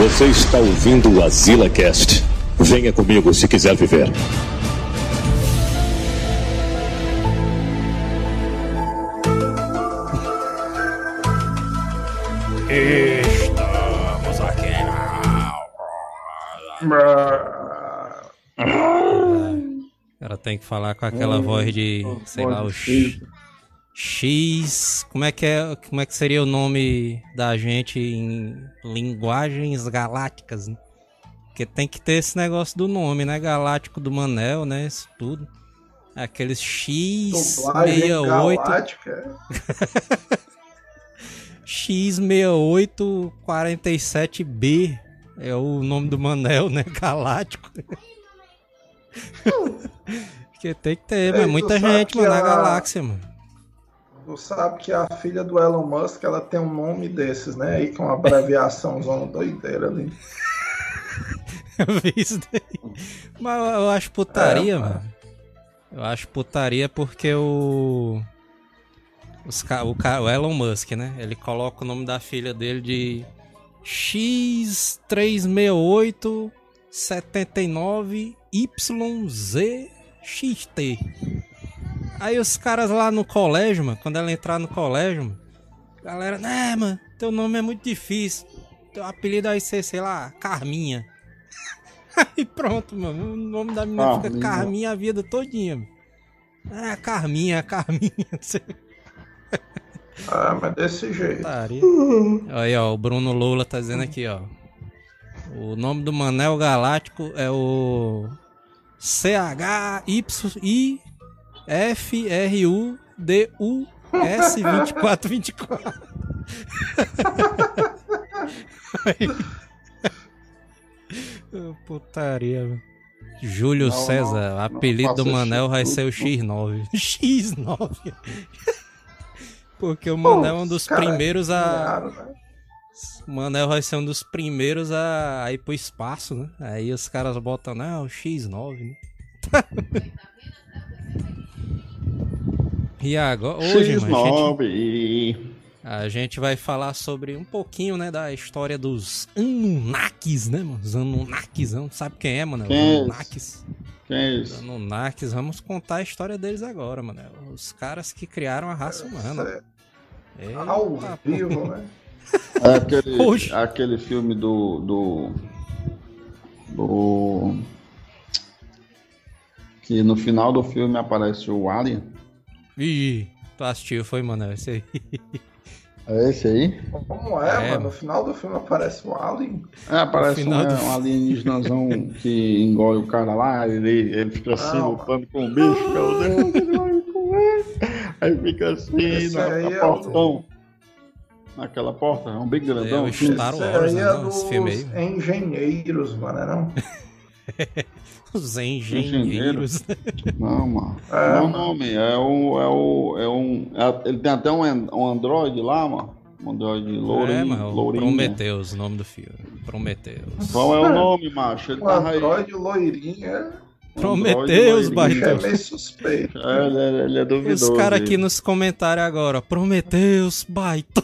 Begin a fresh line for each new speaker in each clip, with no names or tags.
Você está ouvindo o Azila Cast. Venha comigo se quiser viver.
Estamos aqui.
O cara tem que falar com aquela voz de, sei lá, o X. Como é que é? Como é que seria o nome da gente em linguagens galácticas? Né? Porque tem que ter esse negócio do nome, né? Galáctico do Manel, né? Isso tudo. Aqueles X68.
galáctica.
X6847B é o nome do Manel, né? Galáctico. Porque tem que ter,
Ei,
mas muita gente, mano, na galáxia, mano.
Tu sabe que a filha do Elon Musk, ela tem um nome desses, né? Aí com uma abreviação zona doideira ali.
Eu vi isso daí. Mas eu, acho putaria,
É,
mano. Eu acho putaria porque o. Os, o, o Elon Musk, né? Ele coloca o nome da filha dele de X368 79 YZXT. Aí os caras lá no colégio, mano, quando ela entrar no colégio, mano, galera, né, mano, teu nome é muito difícil. Teu apelido aí ser, sei lá, Carminha. aí pronto, mano, o nome da menina Carminha. fica
Carminha
a vida todinha. Mano. Ah, Carminha, Carminha, não sei.
Ah, mas desse jeito.
Aí, ó, o Bruno Lula tá dizendo aqui, ó. O nome do Manel Galáctico é o CHY F-R-U-D-U-S-2424. Putaria, velho. Júlio
não,
César,
não,
apelido não
do
Manel vai ser o X9. X9. Porque o Manel é um dos
cara, é
primeiros a.
Né?
O Manel vai ser um dos primeiros a, a ir pro espaço, né? Aí os caras botam, não, X9, né? e agora, hoje, mano, a gente,
X9.
a gente vai falar sobre um pouquinho, né, da história dos Anunnakis, né, mano? Os Anunnakis, não sabe quem é, mano? Os
Quem é?
Anunnakis.
Quem é
Os
isso?
Anunnakis, vamos contar a história deles agora, mano. Os caras que criaram a raça humana.
Isso é
Eita,
Ao vivo, né?
É aquele,
Oxe.
aquele filme do. do. do. Que no final do filme aparece o Alien.
Ih, tu assistiu, foi, mano? Esse aí.
É esse aí?
Como é,
É,
mano? No final do filme aparece o Alien.
É, aparece um,
do-
é, um alienígenazão que engole o cara lá, ele, ele fica assim
Não,
lutando com o bicho, meu Deus. Aí fica assim,
Esse
na,
aí
na
é o-
portão. Naquela porta, é um bem grandão.
É, o
assim.
Star Wars, né?
é
não,
dos
esse filme aí.
engenheiros, mano, é não?
Os engenheiros.
Não, mano.
É,
não, nome. É o. É o. É um. é- ele tem até um, um Android lá, mano. Um Android lourinho.
É, mano,
lourinho.
Prometeus, o nome do filme. Prometeus.
Qual é o nome, macho? Ele tava aí.
Android loirinho é,
Um
Prometeus,
bicho é meio suspeito.
É, ele, é- ele é
Os
duvidoso.
caras aqui nos comentários agora, Prometeus, baita.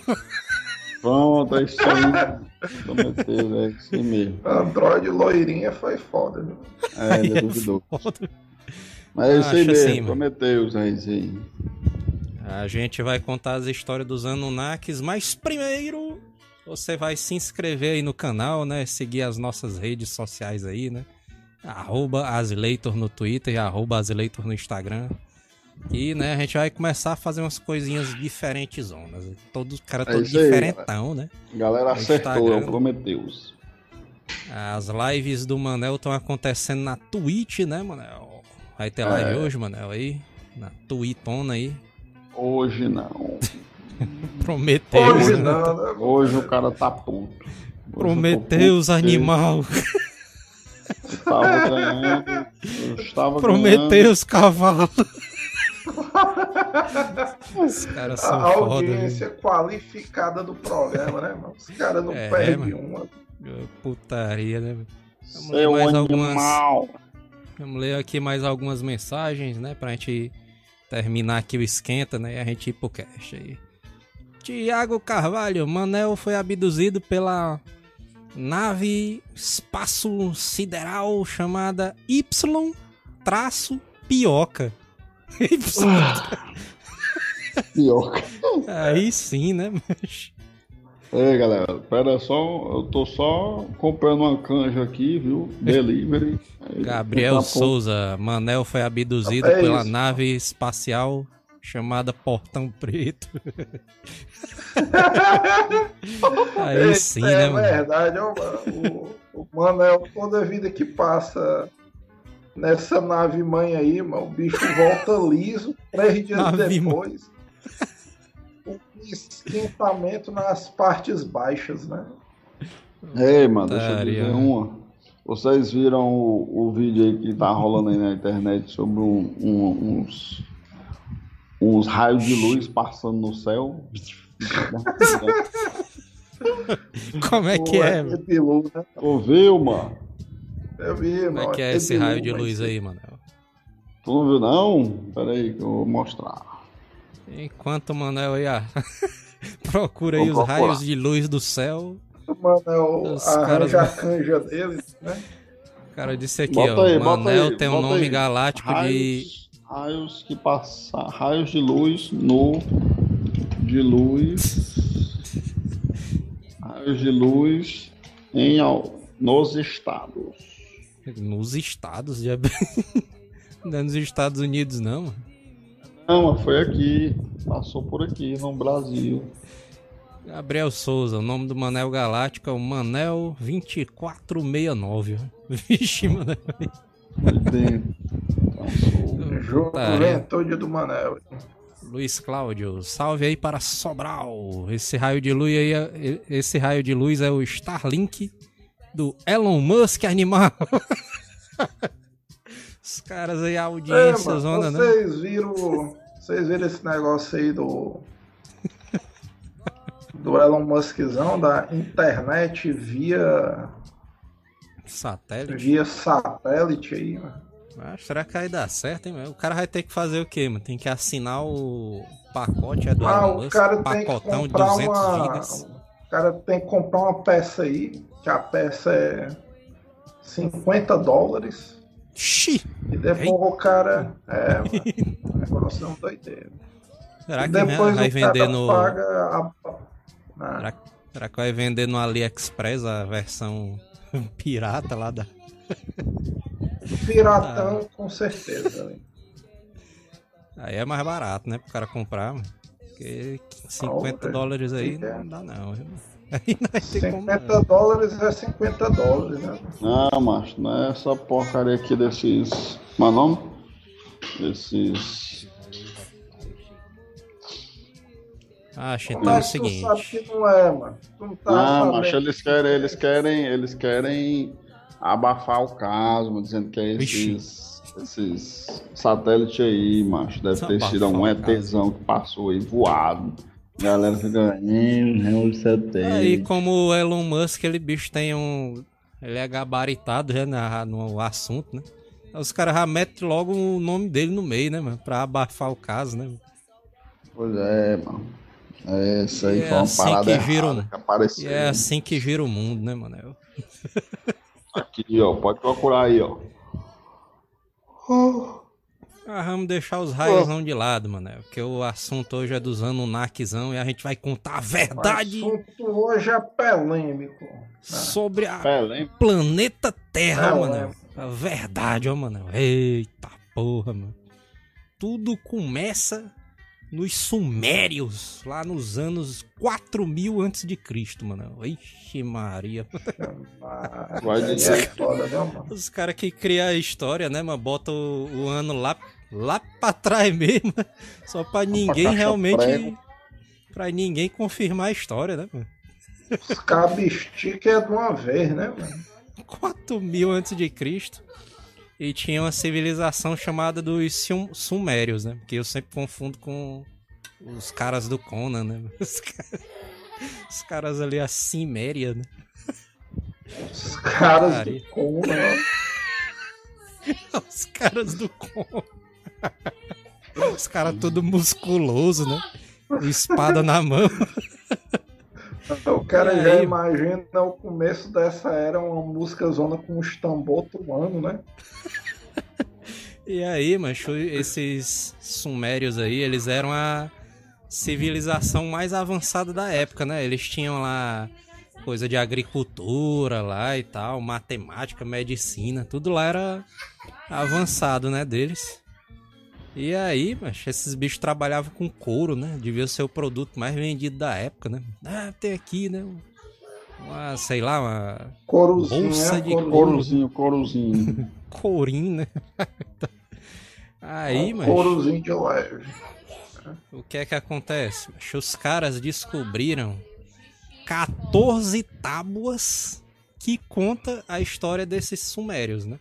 Pronto, é isso aí. Prometeus, é isso aí mesmo.
Android loirinha foi foda, viu?
É, ele é duvidoso. Mas é isso aí
Acho
mesmo.
assim.
Prometeus, é isso aí.
A gente vai contar as histórias dos Anunnakis, mas primeiro você vai se inscrever aí no canal, né? Seguir as nossas redes sociais aí, né? Arroba Azileitor no Twitter e arroba Azileitor no Instagram. E, né, a gente vai começar a fazer umas coisinhas diferentes, zonas. Todo cara
É
todo
aí,
diferentão, né?
Galera acertou, é
Instagram.
o.
As lives do Manel estão acontecendo na Twitch, né, Manel? Vai ter live
É.
hoje, Manel, aí. Na Twitona aí.
Hoje não.
Prometeus,
Hoje
né?
não, né?
Hoje o cara tá puto. Hoje eu tô
Prometeus,
puto,
animal.
Eu tava ganhando. Eu estava
Prometeus, cavalo. Os caras
A
são foda,
audiência qualificada do programa, né, mano? Os caras não
É,
perdem
mano.
uma.
Putaria, né? Vamos ler
Seu
mais algumas. Vamos ler aqui mais algumas mensagens, né? Pra gente terminar aqui o esquenta, né? E a gente ir pro cast aí. Tiago Carvalho, Manel foi abduzido pela nave espaço sideral chamada Y traço Pioca.
Pioca.
Aí sim, né, mas...
É, galera, pera só, eu tô só comprando uma canja aqui, viu? Delivery.
Gabriel Souza, Manel foi abduzido é pela nave espacial chamada Portão Preto. Aí sim,
é
né, mano?
É verdade, ó, o, o Manel, toda vida que passa nessa nave mãe aí, mano, o bicho volta liso, três dias nave depois. Um esquentamento nas partes baixas, né?
Ei, mano, deixa eu dizer uma. Vocês viram o, o vídeo aí que tá rolando aí na internet sobre um, um, uns, uns raios de luz passando no céu?
Como é que é?
Né? Tu viu, mano?
Eu vi,
Como é que é esse raio de luz aí, mano?
Tu não viu, não? Pera aí que eu vou mostrar.
Enquanto o Manel aí, ah, procura aí os raios de luz do céu.
O Manel os arranja caras... a canja deles, né?
O cara disse aqui, bota ó, aí, Manel aí, tem um nome aí. galáctico
raios,
de...
Raios que passam... Raios de luz no... De luz... raios de luz em... Nos estados.
Nos estados? Já... Não é nos Estados Unidos, não.
Não, foi aqui. Passou por aqui, no Brasil.
Gabriel Souza, o nome do Manel Galáctico é o Manel 2469. Vixe, Manel.
Juventude do Manel.
Luiz Cláudio, salve aí para Sobral. Esse raio de luz aí, é, esse raio de luz é o Starlink do Elon Musk animal. Os caras aí, a audiência, é, zona,
né? Vocês viram. Vocês viram esse negócio aí do. do Elon Muskzão, da internet via.
Satélite?
Via satélite aí, mano.
Ah, será que aí dá certo, hein, O cara vai ter que fazer o quê, mano? Tem que assinar o pacote é do
ah,
Elon Musk,
o cara pacotão tem que comprar de 200 uma... gigas. O cara tem que comprar uma peça aí, que a peça é 50 dólares.
Xi.
E depois o cara. É, mano, negócio é um doideiro.
Será que depois vai vender no.
A...
Ah. Será, será, que vai vender no AliExpress a versão pirata lá da.
Piratão, ah. com certeza.
Aí é mais barato, né? Pro cara comprar. Porque 50 oh, dólares aí não dá, não.
Aí 50 dólares é 50 dólares, né?
Não, macho, não é essa porcaria aqui desses. Mas não? Desses.
Acho então é o seguinte.
Tu sabe que não é, mano. Tu não, tá
não macho, eles querem, eles querem, eles querem abafar o caso, mano, dizendo que é esses, esses satélites aí, macho. Deve ter sido um ETzão que passou aí voado. Galera fica.
Aí, como o Elon Musk, ele bicho tem um. Ele é gabaritado já né, no assunto, né? Os caras já metem logo o nome dele no meio, né, mano? Pra abafar o caso, né?
Pois é, mano. É, isso aí
e
foi é uma assim parada que gira
que apareceu. E é assim que gira o mundo, né, mano?
Aqui, ó. Pode procurar aí, ó.
Ah, vamos deixar os raios não de lado, mano. Porque o assunto hoje é dos Anunnakizão e a gente vai contar a verdade.
O assunto hoje é polêmico. Né?
Sobre a planeta Terra, mano. A verdade, ó, mano. Eita porra, mano. Tudo começa nos Sumérios, lá nos anos 4000 antes de Cristo, mano. Ixi, Maria. Os caras que criam a história, né, mano, botam o, o ano lá lá pra trás mesmo, só pra ninguém realmente. Pra ninguém confirmar a história, né, mano?
Os cabestica é de uma vez, né, mano?
4 mil antes de Cristo. E tinha uma civilização chamada dos Sumérios, né? Porque eu sempre confundo com os caras do Conan, né? Os caras, os caras ali, a Ciméria, né?
Os caras do Conan.
Os caras do Conan. Os caras todo musculoso, né? Espada na mão.
O cara e já aí... imagina o começo dessa era uma música zona com os tambor tomando, né?
e aí, macho, esses sumérios aí, eles eram a civilização mais avançada da época, né? Eles tinham lá coisa de agricultura lá e tal, matemática, medicina, tudo lá era avançado, né, deles. E aí, mas esses bichos trabalhavam com couro, né? Devia ser o produto mais vendido da época, né? Ah, tem aqui, né? Uma, sei lá, uma
Courozinho,
bolsa é, de
courozinho, courozinho.
Courinho, né? aí,
um mas Courozinho de leve.
O que é que acontece? Os caras descobriram 14 tábuas que conta a história desses sumérios, né?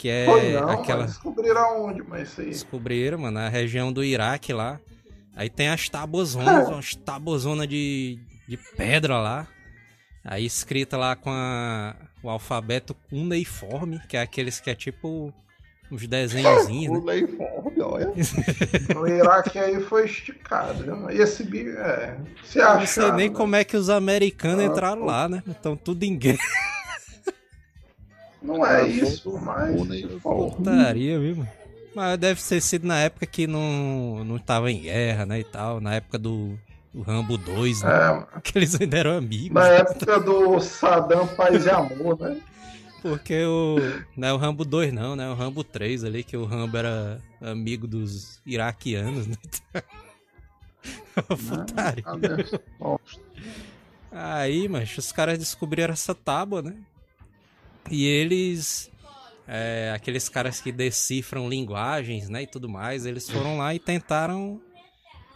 Que é
Foi não,
aquela.
Descobriram onde, mas isso aí.
Descobriram, mano, na região do Iraque lá. Aí tem as tabuazonas, é. umas tabuazonas de, de pedra lá. Aí escrita lá com a, o alfabeto cuneiforme, que é aqueles que é tipo uns desenhozinhos.
né? Cuneiforme, olha. o Iraque aí foi esticado, né? E esse bicho é. Se
Eu não sei nem né? como é que os americanos ah, entraram pô. lá, né? Então tudo em guerra.
Não é isso, mas.
Putaria, viu, Mas deve ter sido na época que não, não tava em guerra, né? E tal. Na época do, do Rambo 2, né? É, que eles ainda eram amigos.
Na época do Saddam Paz e Amor, né?
Porque o. Não é o Rambo 2, não, né? O Rambo 3 ali, que o Rambo era amigo dos iraquianos, né? Putaria. Aí, mas os caras descobriram essa tábua, né? E eles, é, aqueles caras que decifram linguagens, né, e tudo mais, eles foram lá e tentaram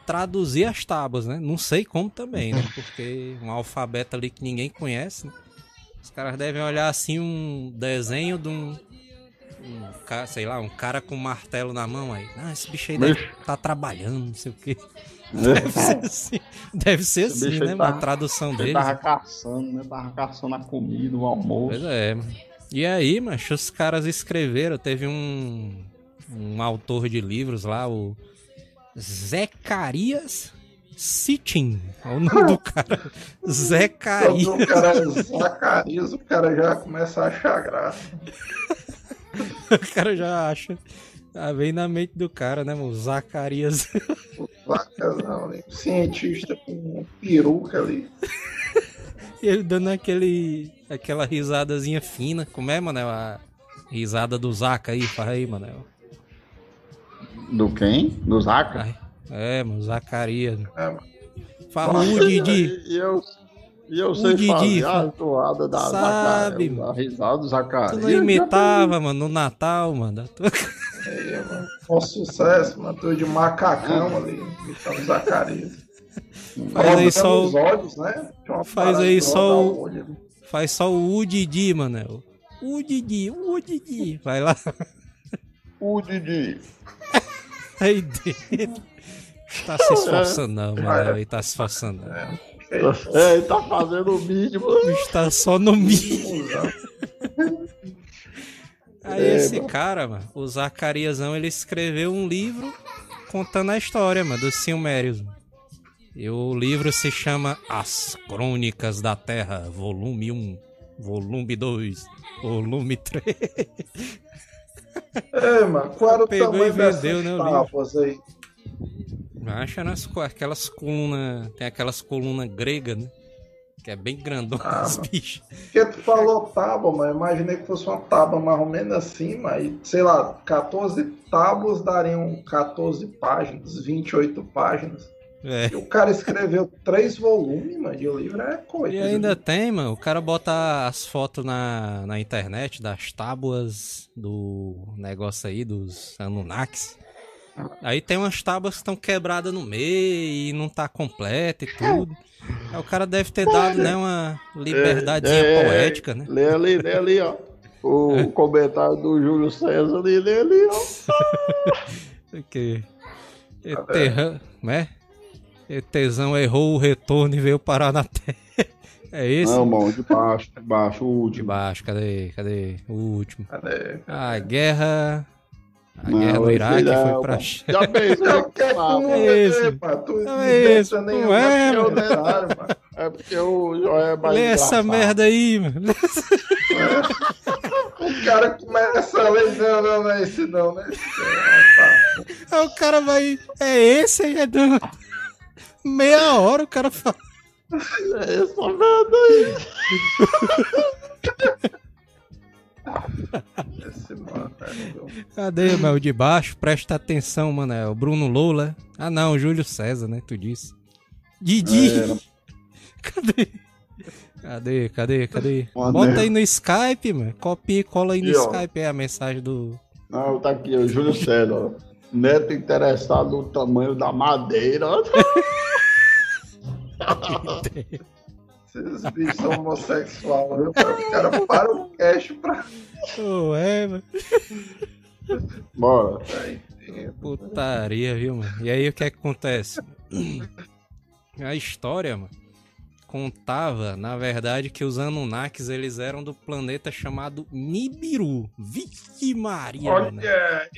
traduzir as tábuas, né? Não sei como também, né? Porque um alfabeto ali que ninguém conhece, né? Os caras devem olhar assim um desenho de um, um sei lá, um cara com um martelo na mão aí. Ah, esse bicho aí deve estar tá trabalhando, não sei o quê. Deve ser assim, deve ser assim né? Tava, a tradução dele.
Tava caçando, né? Tava caçando a comida, o almoço.
Pois é. E aí, macho, os caras escreveram. Teve um, um autor de livros lá, o Zecarias Sitchin. É o nome do cara. Zecarias.
O cara é Zacarias, o cara já começa a achar graça.
o cara já acha. Ah, vem na mente do cara, né, mano? Zacarias.
Vacazão, né? Cientista com peruca ali.
e ele dando aquele. aquela risadazinha fina. Como é, Manel? A risada do Zaca aí, faz aí, Manel.
Do quem? Do Zaca?
É, mano, Zacarias. É, mano. Fala o Didi.
E eu, e eu sei Didi, fazer a toada da
sabe,
Zacarias, a risada do Zacarias.
Tu não imitava, mano, no Natal, mano.
Mano. Com sucesso, mano. Tô de macacão ali, imitando Zacarias.
Faz aí só
o... olhos, né?
Faz aí só o... Faz só o Udidi, mano. O Didi, o Didi. Vai lá.
O Didi.
Aí dentro. Tá se esforçando, não, mano. Ele tá se esforçando. É,
é, ele tá fazendo o mínimo. O
bicho tá só no mínimo. Aí é, esse mano. cara, mano, o Zacariasão, ele escreveu um livro contando a história, mano, dos Silmérios. E o livro se chama As Crônicas da Terra, volume 1, volume 2, volume 3.
É, mano, qual era o Pegou tamanho e vendeu, né, tábuas aí?
Acha nas aquelas colunas, tem aquelas colunas gregas, né? Que é bem grandona ah, as bichas.
Porque tu falou tábua, mas imaginei que fosse uma tábua mais ou menos assim, mas sei lá, 14 tábuas dariam 14 páginas, 28 páginas. É. E o cara escreveu três volumes, mano, de livro é coisa.
E ainda né? tem, mano, o cara bota as fotos na, na internet das tábuas do negócio aí, dos Anunnakis. Aí tem umas tábuas que estão quebradas no meio e não tá completa e tudo. Aí o cara deve ter dado, né, uma liberdadezinha é, é, poética, né?
Lê ali, lê ali, ó. O é. comentário do Júlio César ali, lê ali, ó.
que Eterra, né? Etesão errou o retorno e veio parar na terra. É esse?
Não, mano, de baixo, de baixo, o último.
De baixo, cadê? Cadê? O último.
Cadê? cadê?
A guerra A não, guerra no Iraque é, foi pra...
Já pensou é que é
como é isso. Não é isso, não é, mano.
É porque o Joé é mais
Lê essa merda aí, mano.
o cara começa a ler, não, não, não é esse não, né?
Aí o cara vai, é esse aí, é do... Meia hora o cara fala.
É essa merda aí.
Esse mano, Cadê, meu? De baixo? Presta atenção, mano. É o Bruno Lula. Ah, não, o Júlio César, né? Tu disse. Didi! É, cadê? Cadê, cadê, cadê? Bota aí no Skype, mano. Copia e cola aí no e, Skype. É a mensagem do.
Não, tá aqui, o Júlio César. Neto interessado no tamanho da madeira.
Esses bichos são homossexuais, viu? O cara para o cash pra.
Ué, mano.
Bora.
Putaria, viu, mano? E aí o que é que acontece? A história, mano, contava, na verdade, que os Anunnakis eles eram do planeta chamado Nibiru. Vixe Maria, Olha, mano.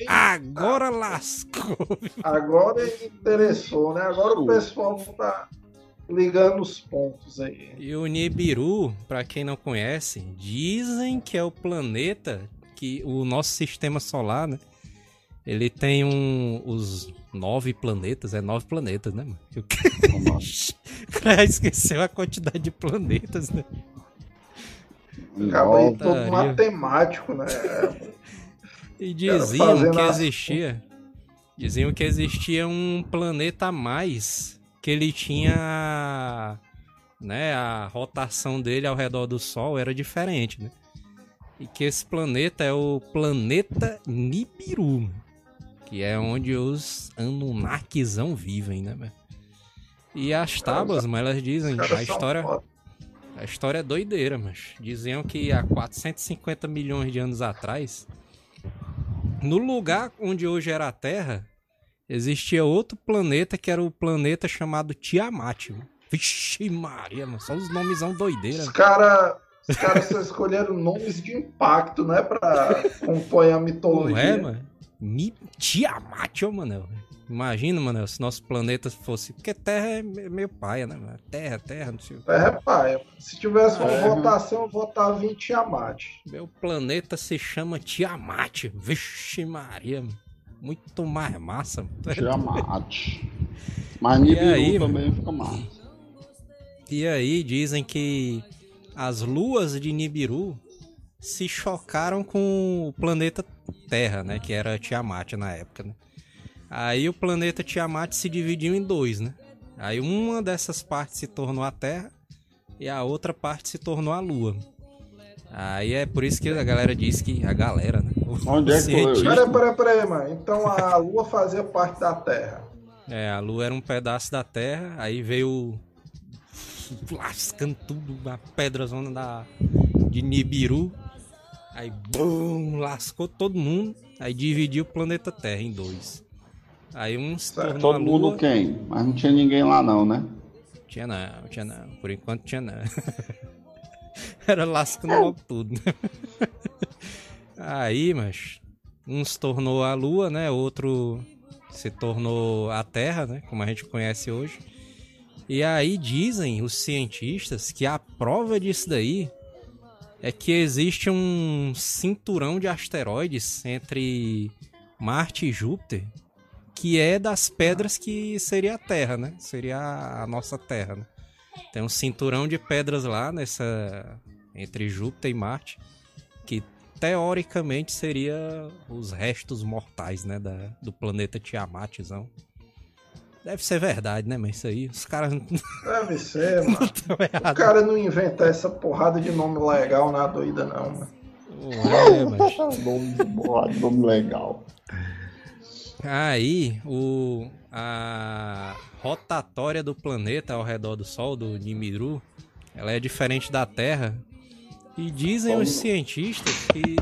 Agora lascou.
Agora interessou, né? Agora o pessoal tá ligando os pontos aí.
E o Nibiru, para quem não conhece, dizem que é o planeta que o nosso sistema solar, né? Ele tem um os nove planetas, é nove planetas, né, mano? O cara esqueceu a quantidade de planetas, né?
Acaba aí todo matemático, né?
e diziam que existia. Diziam que existia um planeta a mais que ele tinha né, a rotação dele ao redor do Sol era diferente, né? E que esse planeta é o planeta Nibiru, que é onde os Anunnakizão vivem, né? E as tábuas, mas elas dizem, a história a história é doideira, mas diziam que há 450 milhões de anos atrás, no lugar onde hoje era a Terra, existia outro planeta que era o planeta chamado Tiamat. Vixe Maria, mano, só os nomezão doideira.
Os caras os caras só escolheram nomes de impacto, né? Pra compor a mitologia. Não é,
mano? Tiamat, ô, mano. Imagina, mano, se nosso planeta fosse. Porque Terra é meio paia, né, mano? Terra, Terra, não sei
Terra é paia. Se tivesse uma é. votação, eu votava em Tiamat.
Meu planeta se chama Tiamat. Vixe Maria, mano muito mais massa.
Tiamat. Mas Nibiru aí, também fica massa.
E aí dizem que as luas de Nibiru se chocaram com o planeta Terra, né? Que era Tiamat na época, né? Aí o planeta Tiamat se dividiu em dois, né? Aí uma dessas partes se tornou a Terra e a outra parte se tornou a Lua. Aí é por isso que a galera diz que. A galera, né?
Onde é que foi?
Peraí, peraí, peraí, mano. Então a Lua fazia parte da Terra.
É, a Lua era um pedaço da Terra, aí veio lascando tudo, a pedra zona da, de Nibiru. Aí, bum, lascou todo mundo. Aí dividiu o planeta Terra em dois. Aí um se tornou
Todo mundo quem? Mas não tinha ninguém lá não, né?
Tinha não, tinha não. Por enquanto tinha não. Era lascando logo tudo. Aí, mas um se tornou a Lua, né? Outro se tornou a Terra, né? Como a gente conhece hoje. E aí dizem os cientistas que a prova disso daí é que existe um cinturão de asteroides entre Marte e Júpiter que é das pedras que seria a Terra, né? Seria a nossa Terra, né? Tem um cinturão de pedras lá nessa entre Júpiter e Marte que teoricamente seria os restos mortais, né, da, do planeta Tiamatzão. Deve ser verdade, né, mas isso aí, os caras
Deve ser, mano. o cara não inventar essa porrada de nome legal na doida não, mano.
É, mas... nome, nome legal.
Aí, o a rotatória do planeta ao redor do Sol, do Nibiru, ela é diferente da Terra. E dizem os cientistas que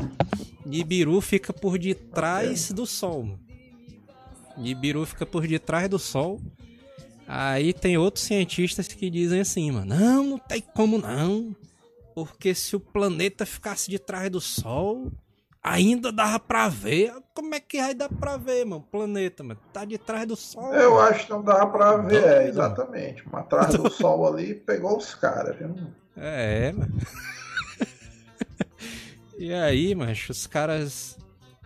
Nibiru fica por detrás do Sol. Nibiru fica por detrás do Sol. Aí tem outros cientistas que dizem assim, mano, não, não tem como não. Porque se o planeta ficasse de trás do Sol, Ainda dava pra ver. Como é que vai dar pra ver, mano? O planeta, mano. Tá de trás do sol.
Eu mano. acho que não dava pra ver, é, exatamente. Mas atrás do sol ali pegou os caras, viu?
É, mano. e aí, macho, os caras.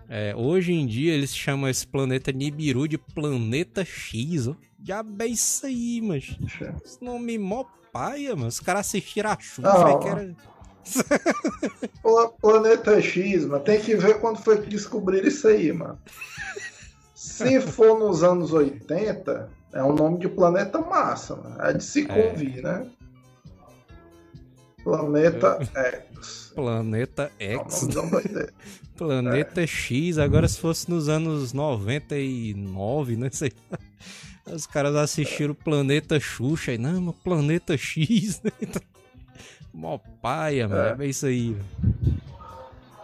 É, hoje em dia eles chamam esse planeta Nibiru de Planeta X, ó. Diabo é isso aí, mas. Esse nome mó paia, mano. Os caras assistiram a chuva, que era.
Planeta X, mano. Tem que ver quando foi que descobriram isso aí, mano. Se for nos anos 80, é um nome de planeta massa, mano. É de se é. convir, é. né? Planeta X.
Planeta X. Planeta é. X, agora se fosse nos anos 99, né? Sei lá. Os caras assistiram o Planeta Xuxa e não, mas Planeta X, né? Mó paia, mano. É. é isso aí.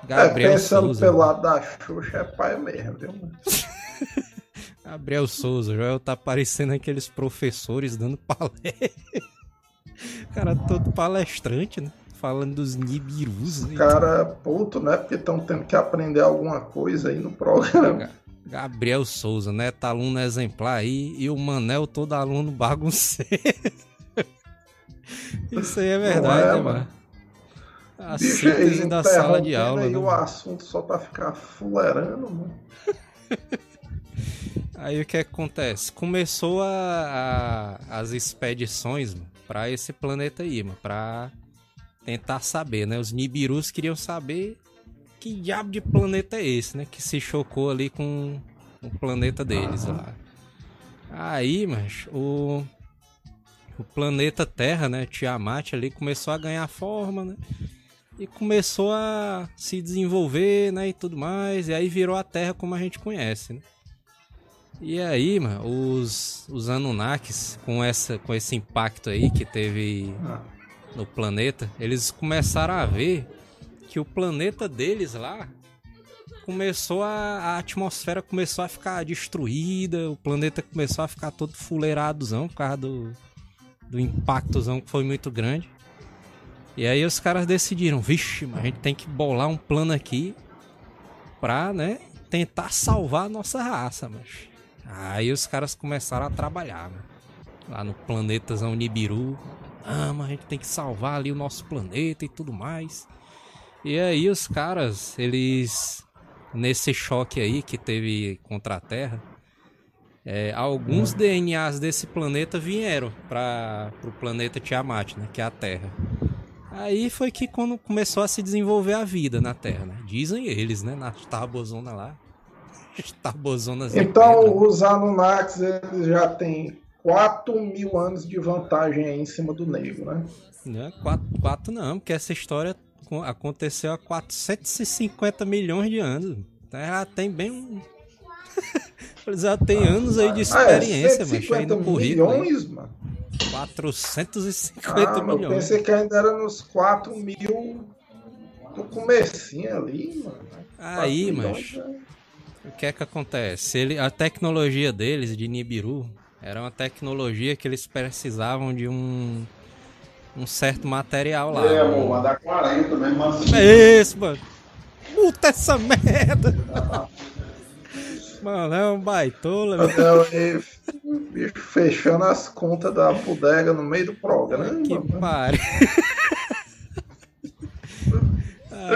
Gabriel é, pensando Souza, pelo lado da Xuxa, é paia mesmo, viu, mano?
Gabriel Souza, o Joel tá parecendo aqueles professores dando palestra. cara todo palestrante, né? Falando dos Nibirus.
Né? Cara, puto, né? Porque estão tendo que aprender alguma coisa aí no programa.
Gabriel Souza, né? Tá aluno exemplar aí. E o Manel, todo aluno bagunceiro. Isso aí é verdade, é, né, mano? A Bicho, síntese aí, da sala de aula.
Né, o assunto só pra ficar fulerando, mano.
Aí o que acontece? Começou a, a as expedições para esse planeta aí, mano, pra tentar saber, né? Os Nibirus queriam saber que diabo de planeta é esse, né? Que se chocou ali com o planeta deles lá. Aí, mas o o planeta Terra, né, Tiamat ali começou a ganhar forma, né? E começou a se desenvolver, né, e tudo mais, e aí virou a Terra como a gente conhece, né? E aí, mano, os, os Anunnakis, com, essa, com esse impacto aí que teve no planeta, eles começaram a ver que o planeta deles lá começou a, a atmosfera começou a ficar destruída, o planeta começou a ficar todo fuleiradozão por causa do, do impactozão que foi muito grande. E aí os caras decidiram, vixe, a gente tem que bolar um plano aqui pra, né, tentar salvar a nossa raça, mas Aí os caras começaram a trabalhar, né? Lá no planetazão Nibiru. Ah, mas a gente tem que salvar ali o nosso planeta e tudo mais. E aí os caras, eles nesse choque aí que teve contra a Terra, é, alguns hum. DNAs desse planeta vieram para o planeta Tiamat, né, que é a Terra. Aí foi que quando começou a se desenvolver a vida na Terra, né? Dizem eles, né, na tabozona lá. Tabozonas
Então os Anunnakis eles já têm 4 mil anos de vantagem aí em cima do negro, né?
Não, 4, 4 não, porque essa história aconteceu há 450 milhões de anos. Então já tem bem um. Eles já tem anos aí de experiência, ah, é, mas aí no currículo. Milhões, mano. 450 ah, milhões. Eu
pensei que ainda era nos 4 mil do comecinho ali, mano.
Aí, mas. O que é que acontece? Ele, a tecnologia deles, de Nibiru, era uma tecnologia que eles precisavam de um um certo material lá.
É, amor, vai dar 40 mesmo assim.
É isso, mano. Puta essa merda. Mano, é um baitola.
Meu. Bicho fechando as contas da bodega no meio do programa.
Que pare.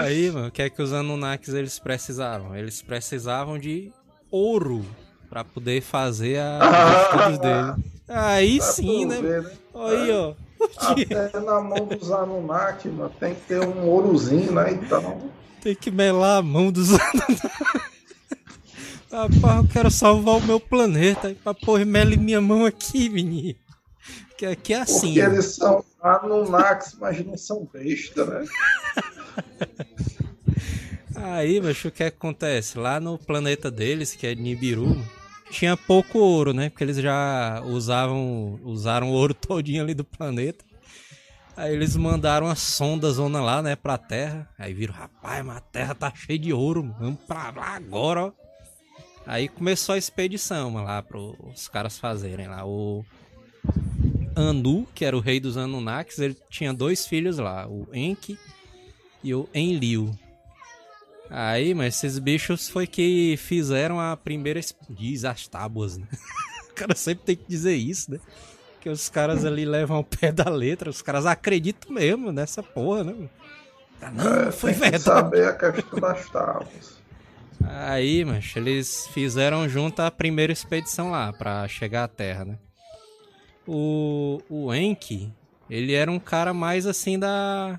Aí, mano, o que é que os Anunnakis eles precisavam? Eles precisavam de ouro para poder fazer a, dele. Aí pra sim, né? Ver, né? Aí, ó.
Até na mão dos Anunnaki, mano, tem que ter um ourozinho, né? Então.
Tem que melar a mão dos Anunnaki. Rapaz, eu quero salvar o meu planeta. Pra pôr mele minha mão aqui, menino. Que aqui é assim.
Porque eles são Anunnakis, mas não são besta, né?
Aí, mas o que acontece? Lá no planeta deles, que é Nibiru, tinha pouco ouro, né? Porque eles já usavam, usaram o ouro todinho ali do planeta. Aí eles mandaram uma sonda zona lá, né, pra Terra. Aí viram, rapaz, mas a Terra tá cheia de ouro, vamos pra lá agora, ó. Aí começou a expedição lá para os caras fazerem lá. O Anu, que era o rei dos Anunnakis, ele tinha dois filhos lá, o Enki e o Enlil. Aí, mas esses bichos foi que fizeram a primeira. Diz as tábuas, né? O cara sempre tem que dizer isso, né? Que os caras ali levam ao pé da letra, os caras acreditam mesmo nessa porra, né?
Não, foi verdade. saber a questão das tábuas.
Aí, mas eles fizeram junto a primeira expedição lá, para chegar à Terra, né? O, o Enki, ele era um cara mais assim da.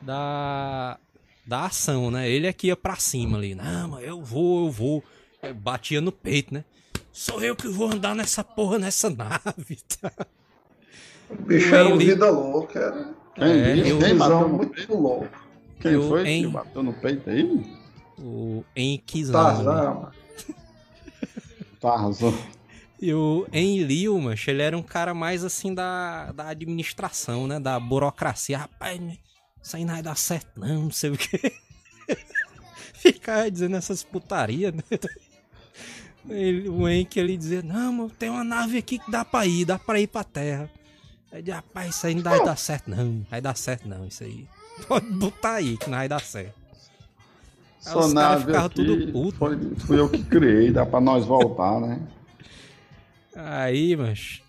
Da. Da ação, né? Ele aqui ia pra cima ali. Não, mas eu vou, eu vou. Eu batia no peito, né? Sou eu que vou andar nessa porra, nessa nave. Tá?
O bicho era ele... vida louca, era.
Quem, é, eu, quem bateu muito louco. Quem eu, foi que bateu no peito aí?
O Enkizan. Tarzan.
Tarzan.
E o Enlil, mancho, ele era um cara mais assim da, da administração, né? Da burocracia. Rapaz, isso aí não vai dar certo, não, não sei o que. Ficar dizendo essas putarias, né? Ele, o Enk ele dizia, não, mano, tem uma nave aqui que dá pra ir, dá pra ir pra terra. Aí disse, rapaz, isso aí não vai dar certo, não. Não vai dar certo, não, isso aí. Pode botar aí que não vai dar certo.
Aí os caras ficavam tudo puto. Foi, fui eu que criei, dá pra nós voltar, né?
Aí, mas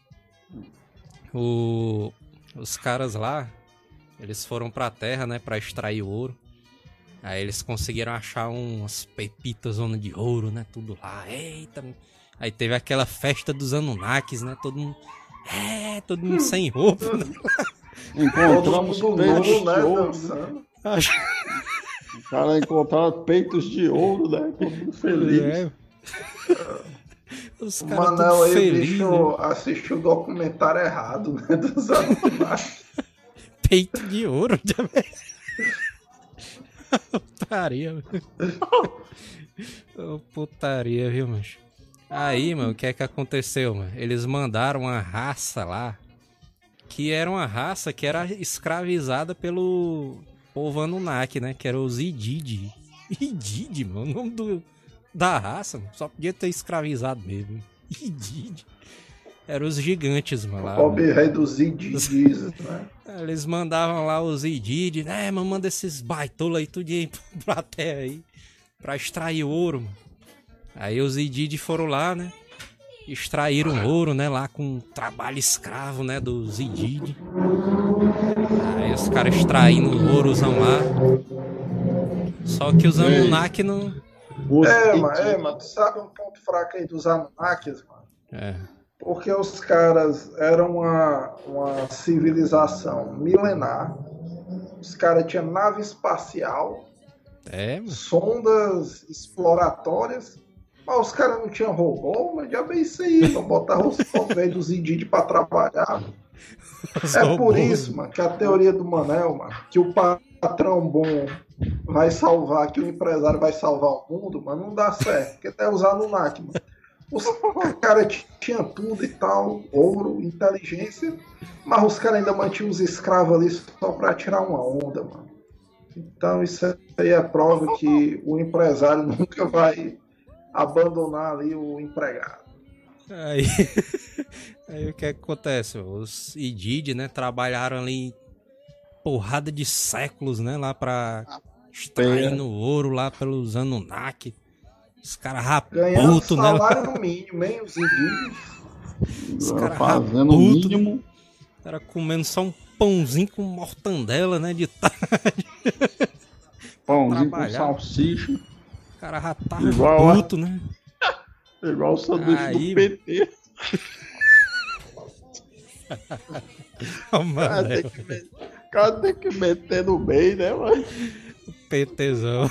o, os caras lá, eles foram pra terra, né, pra extrair ouro. Aí eles conseguiram achar umas pepitas zona de ouro, né, tudo lá. Eita! Aí teve aquela festa dos Anunnakis, né, todo mundo... É, todo mundo sem roupa. Né?
Encontramos de ouro, né? O cara encontraram peitos de ouro, né, todo mundo feliz. É.
Os o Manel aí, feliz, bicho, né? assistiu o documentário errado, né? Dos Anunnaki.
Peito de ouro, também. putaria, oh, putaria, viu, macho? Aí, mano, o que é que aconteceu, mano? Eles mandaram uma raça lá, que era uma raça que era escravizada pelo povo Anunnaki, né? Que era os Ididi. Ididi, mano, o nome do, da raça, só podia ter escravizado mesmo. Idid. Eram os gigantes, mano. Lá,
o pobre rei dos Ididis, né?
Eles mandavam lá os Idid, né, mano, manda esses baitolos aí tudo aí pra terra aí, pra extrair ouro, mano. Aí os Idid foram lá, né, extraíram ouro, né, lá com trabalho escravo, né, dos Idid. Os caras extraindo ourozão lá. Só que os Anunnaki não
é, mano, é, mano, tu sabe um ponto fraco aí dos Anunnakis, mano?
É.
Porque os caras eram uma, uma civilização milenar. Os caras tinham nave espacial,
é,
sondas exploratórias. Mas os caras não tinham robô, mas já bem isso aí, botar os velhos dos indígenas pra trabalhar. É por isso, mano, que a teoria do Manel, mano, que o patrão bom vai salvar, que o empresário vai salvar o mundo, mas não dá certo, porque até usar no NAC, mano. Os caras tinham tudo e tal, ouro, inteligência, mas os caras ainda mantinham os escravos ali só pra tirar uma onda, mano. Então isso aí é prova que o empresário nunca vai abandonar ali o empregado.
Aí, aí o que, é que acontece? Os Idid, né, trabalharam ali porrada de séculos, né? Lá pra extraindo é. ouro lá pelos Anunnaki. Os caras raputos,
né? salário no mínimo, hein? Os indígenas.
Os caras fazendo o mínimo. Era comendo só um pãozinho com mortandela, né? De tarde.
Pãozinho com salsicha.
O cara já Igual puto, né?
Igual o sanduíche Aí... do PT.
oh, mano,
tem que cara tem que meter no meio, né, mano?
PTzão.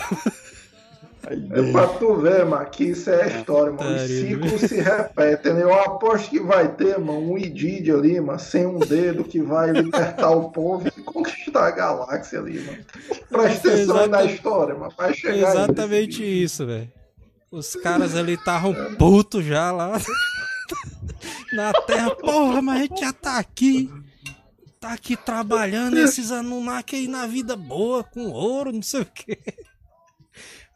É pra tu ver, mano, que isso é a história, mano. Os ciclos se repetem. Né? Eu aposto que vai ter, mano, um Idid ali, mano, sem um dedo que vai libertar o povo e conquistar a galáxia ali, mano. Presta atenção Exata... na história, mano. Vai chegar
Exatamente isso, velho. Os caras ali estavam putos já lá na Terra. Porra, mas a gente já tá aqui tá aqui trabalhando esses Anunnaki aí na vida boa, com ouro, não sei o quê.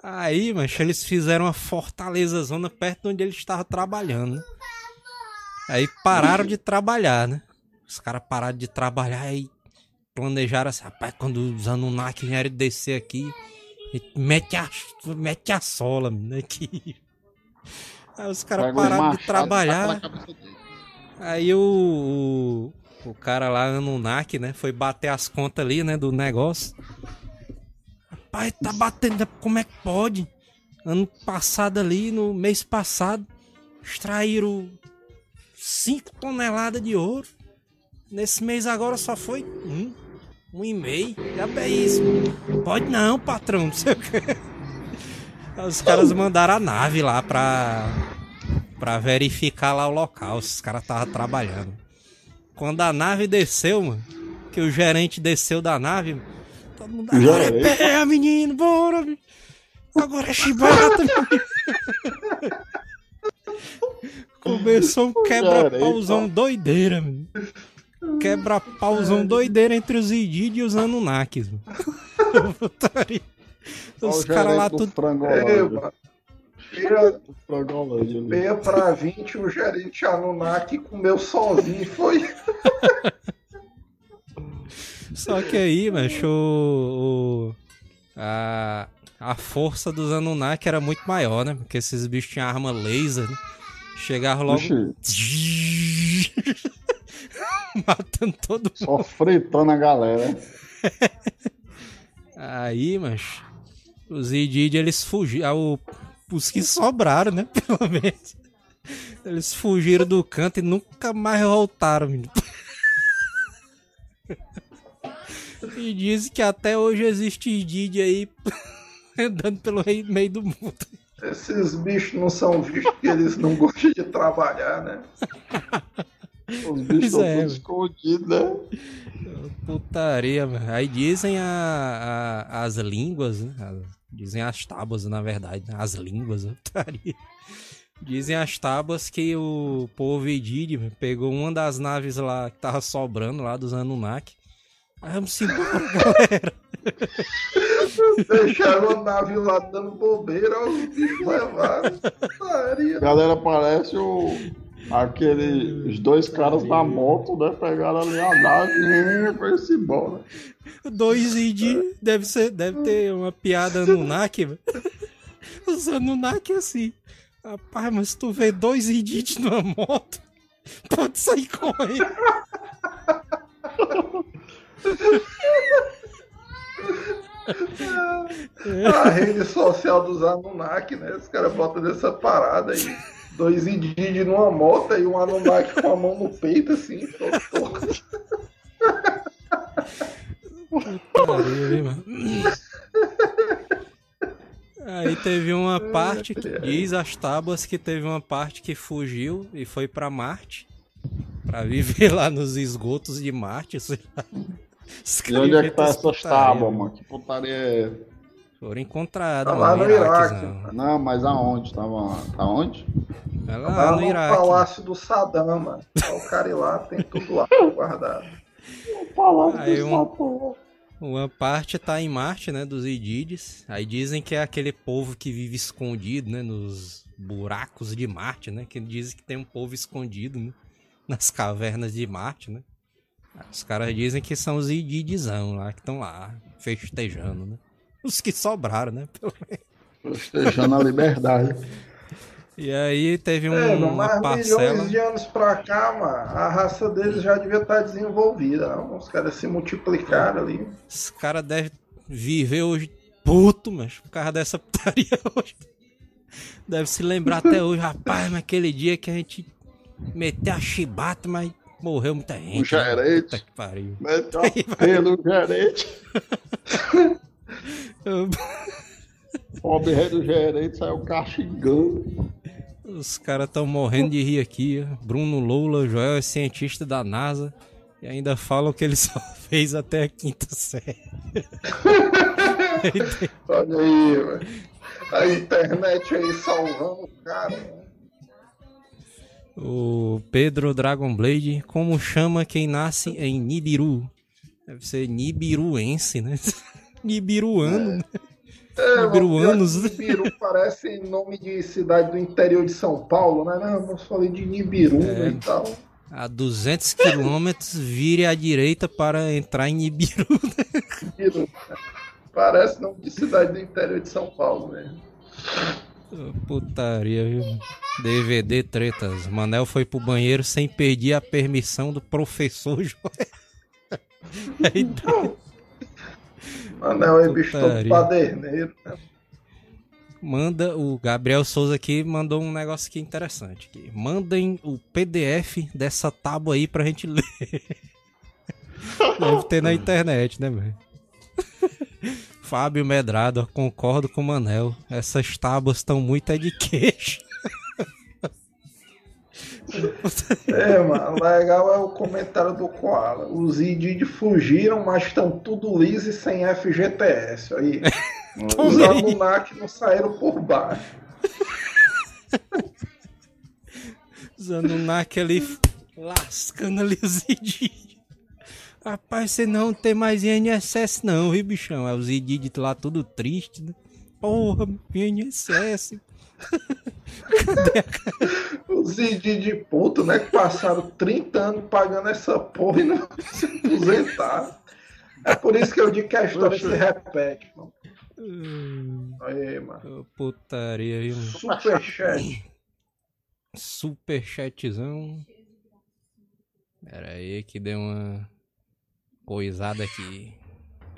Aí, mancha, eles fizeram uma fortaleza zona perto de onde eles estavam trabalhando. Aí pararam de trabalhar, né? Os caras pararam de trabalhar e planejaram assim, rapaz, quando os Anunnaki vierem descer aqui, Mete a, mete a sola, menino, aqui. Aí os caras pararam de trabalhar. Aí o, o, o cara lá, Anunnaki, né, foi bater as contas ali, né, do negócio. Rapaz, tá batendo, como é que pode? Ano passado ali, no mês passado, extraíram 5 toneladas de ouro. Nesse mês agora só foi um. Um e meio. Já é isso. Pode não, patrão. Não sei o que. Os caras mandaram a nave lá pra, pra verificar lá o local. Os caras estavam trabalhando. Quando a nave desceu, mano, que o gerente desceu da nave, todo mundo. Agora é pé, menino, bora, menino. Agora é chibata, Começou um quebra-pauzão doideira, mano. Quebra-pauzão doideira entre os Idid e os Anunnakis. Os caras lá tudo.
Meia pra 20, o gerente Anunnaki comeu sozinho foi.
Só que aí, macho, o, a, a força dos Anunnaki era muito maior, né? Porque esses bichos tinham arma laser, né? Chegavam logo. Matando todo mundo.
Só fritando a galera.
Aí, mas os Idid, eles fugiram. Os que sobraram, né? Pelo menos. Eles fugiram do canto e nunca mais voltaram, menino. E dizem que até hoje existe Idid aí andando pelo meio do mundo.
Esses bichos não são bichos que eles não gostam de trabalhar, né?
Os bichos estão é, escondidos, né?
Putaria, mano. Aí dizem a, a, as línguas, né? Dizem as tábuas, na verdade, né? as línguas, putaria. Dizem as tábuas que o povo Edid pegou uma das naves lá que tava sobrando lá dos Anunnaki. Aí vamos embora, galera.
Deixaram a nave lá dando bobeira, os bichos levaram.
Galera, parece o Aquele, os dois caras da moto, né? Pegaram ali a nave e foi-se embora.
Dois ID deve, ser, deve ter uma piada no NAC, Os Anunnaki assim. Rapaz, mas tu vê dois idiotas numa moto, pode sair correndo.
a rede social dos Anunnaki, né? Os caras botam nessa parada aí dois indígenas numa moto e um Anunnaki com a mão no peito, assim,
Aí teve uma parte que diz as tábuas que teve uma parte que fugiu e foi para Marte para viver lá nos esgotos de Marte. Sei lá.
E onde é que tá essas tábuas, mano? Que putaria é
foram encontradas
tá lá no Iraque. Iraque
não. não. mas aonde? Tava, tá onde?
É lá, tá no, no Iraque.
Palácio do Saddam, mano. O cara lá tem tudo lá guardado.
O Palácio Aí, do um, Saddam.
Uma parte tá em Marte, né, dos Idides. Aí dizem que é aquele povo que vive escondido, né, nos buracos de Marte, né? Que dizem que tem um povo escondido, né, nas cavernas de Marte, né? Os caras dizem que são os Ididizão lá, que estão lá, festejando, né? Os que sobraram, né?
Festejando a liberdade.
E aí teve um, é, uma parcela... milhões
de anos pra cá, mano, a raça deles já devia estar desenvolvida. Não? Os caras se multiplicaram ali.
Os caras devem viver hoje puto, mas por causa dessa putaria hoje. Deve se lembrar até hoje, rapaz, mas aquele dia que a gente meteu a chibata, mas morreu muita gente. O
gerente. Puta que pariu. Meteu a pelo gerente. Pobre do gerente saiu castigando.
Os caras estão morrendo de rir aqui. Bruno Lula, Joel é cientista da NASA. E ainda falam que ele só fez até a quinta série.
Olha aí, velho. A internet aí salvando o cara.
O Pedro Dragonblade, como chama quem nasce em Nibiru? Deve ser Nibiruense, né? Nibiruano. É. Né?
É, Nibiruanos. Nibiru parece nome de cidade do interior de São Paulo, né? Não, eu falei de Nibiru é. e tal.
A 200 quilômetros, vire à direita para entrar em Nibiru. Né?
Nibiru. Parece nome de cidade do interior de São Paulo mesmo.
Putaria, viu? DVD tretas. Manel foi pro banheiro sem pedir a permissão do professor Joel.
Então, Manel é bicho todo paderneiro. Né?
Manda o Gabriel Souza aqui mandou um negócio aqui interessante. Aqui. Mandem o PDF dessa tábua aí pra gente ler. Deve ter na internet, né, velho? Fábio Medrado, concordo com o Manel. Essas tábuas estão muito é de queixo.
É, mano, legal é o comentário do Koala. Os ID fugiram, mas estão tudo liso e sem FGTS. Aí, os Anunnaki não saíram por baixo.
Os Anunnaki ali lascando ali os ID. Rapaz, você não tem mais INSS não, viu, bichão? É os ID lá tudo triste, né? Porra, INSS.
Os ID de puto, né? Que passaram 30 anos pagando essa porra e não se aposentaram. É por isso que eu digo que a história se repete, mano. Hum, aí, mano.
Putaria, viu?
Superchat.
Superchatzão. Pera aí que deu uma coisada aqui.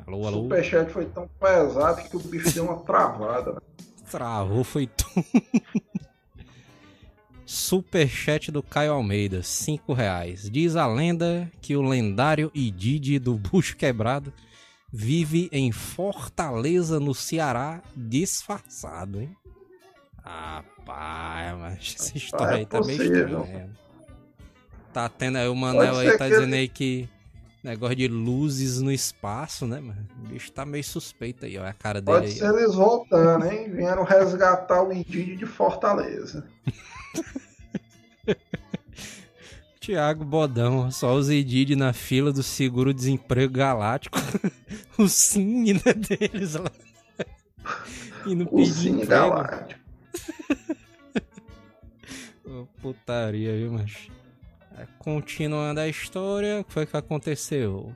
Alô, alô.
O superchat foi tão pesado que o bicho deu uma travada. Né?
Travou, foi tudo. Superchat do Caio Almeida, 5 reais. Diz a lenda que o lendário Idide do Bucho Quebrado vive em Fortaleza, no Ceará, disfarçado, hein? Rapaz, mas essa história aí tá meio estranha. Tá tendo aí o Manel aí, tá dizendo aí que Negócio de luzes no espaço, né, mano? O bicho tá meio suspeito aí, ó. A cara dele
Pode
aí.
ser eles voltando, hein? Vieram resgatar o Indídio de Fortaleza.
Tiago Bodão, só os Edid na fila do seguro-desemprego galáctico. o Cine né, deles lá.
E no o Cine galáctico.
oh, putaria, viu, macho? Continuando a história, o que foi que aconteceu?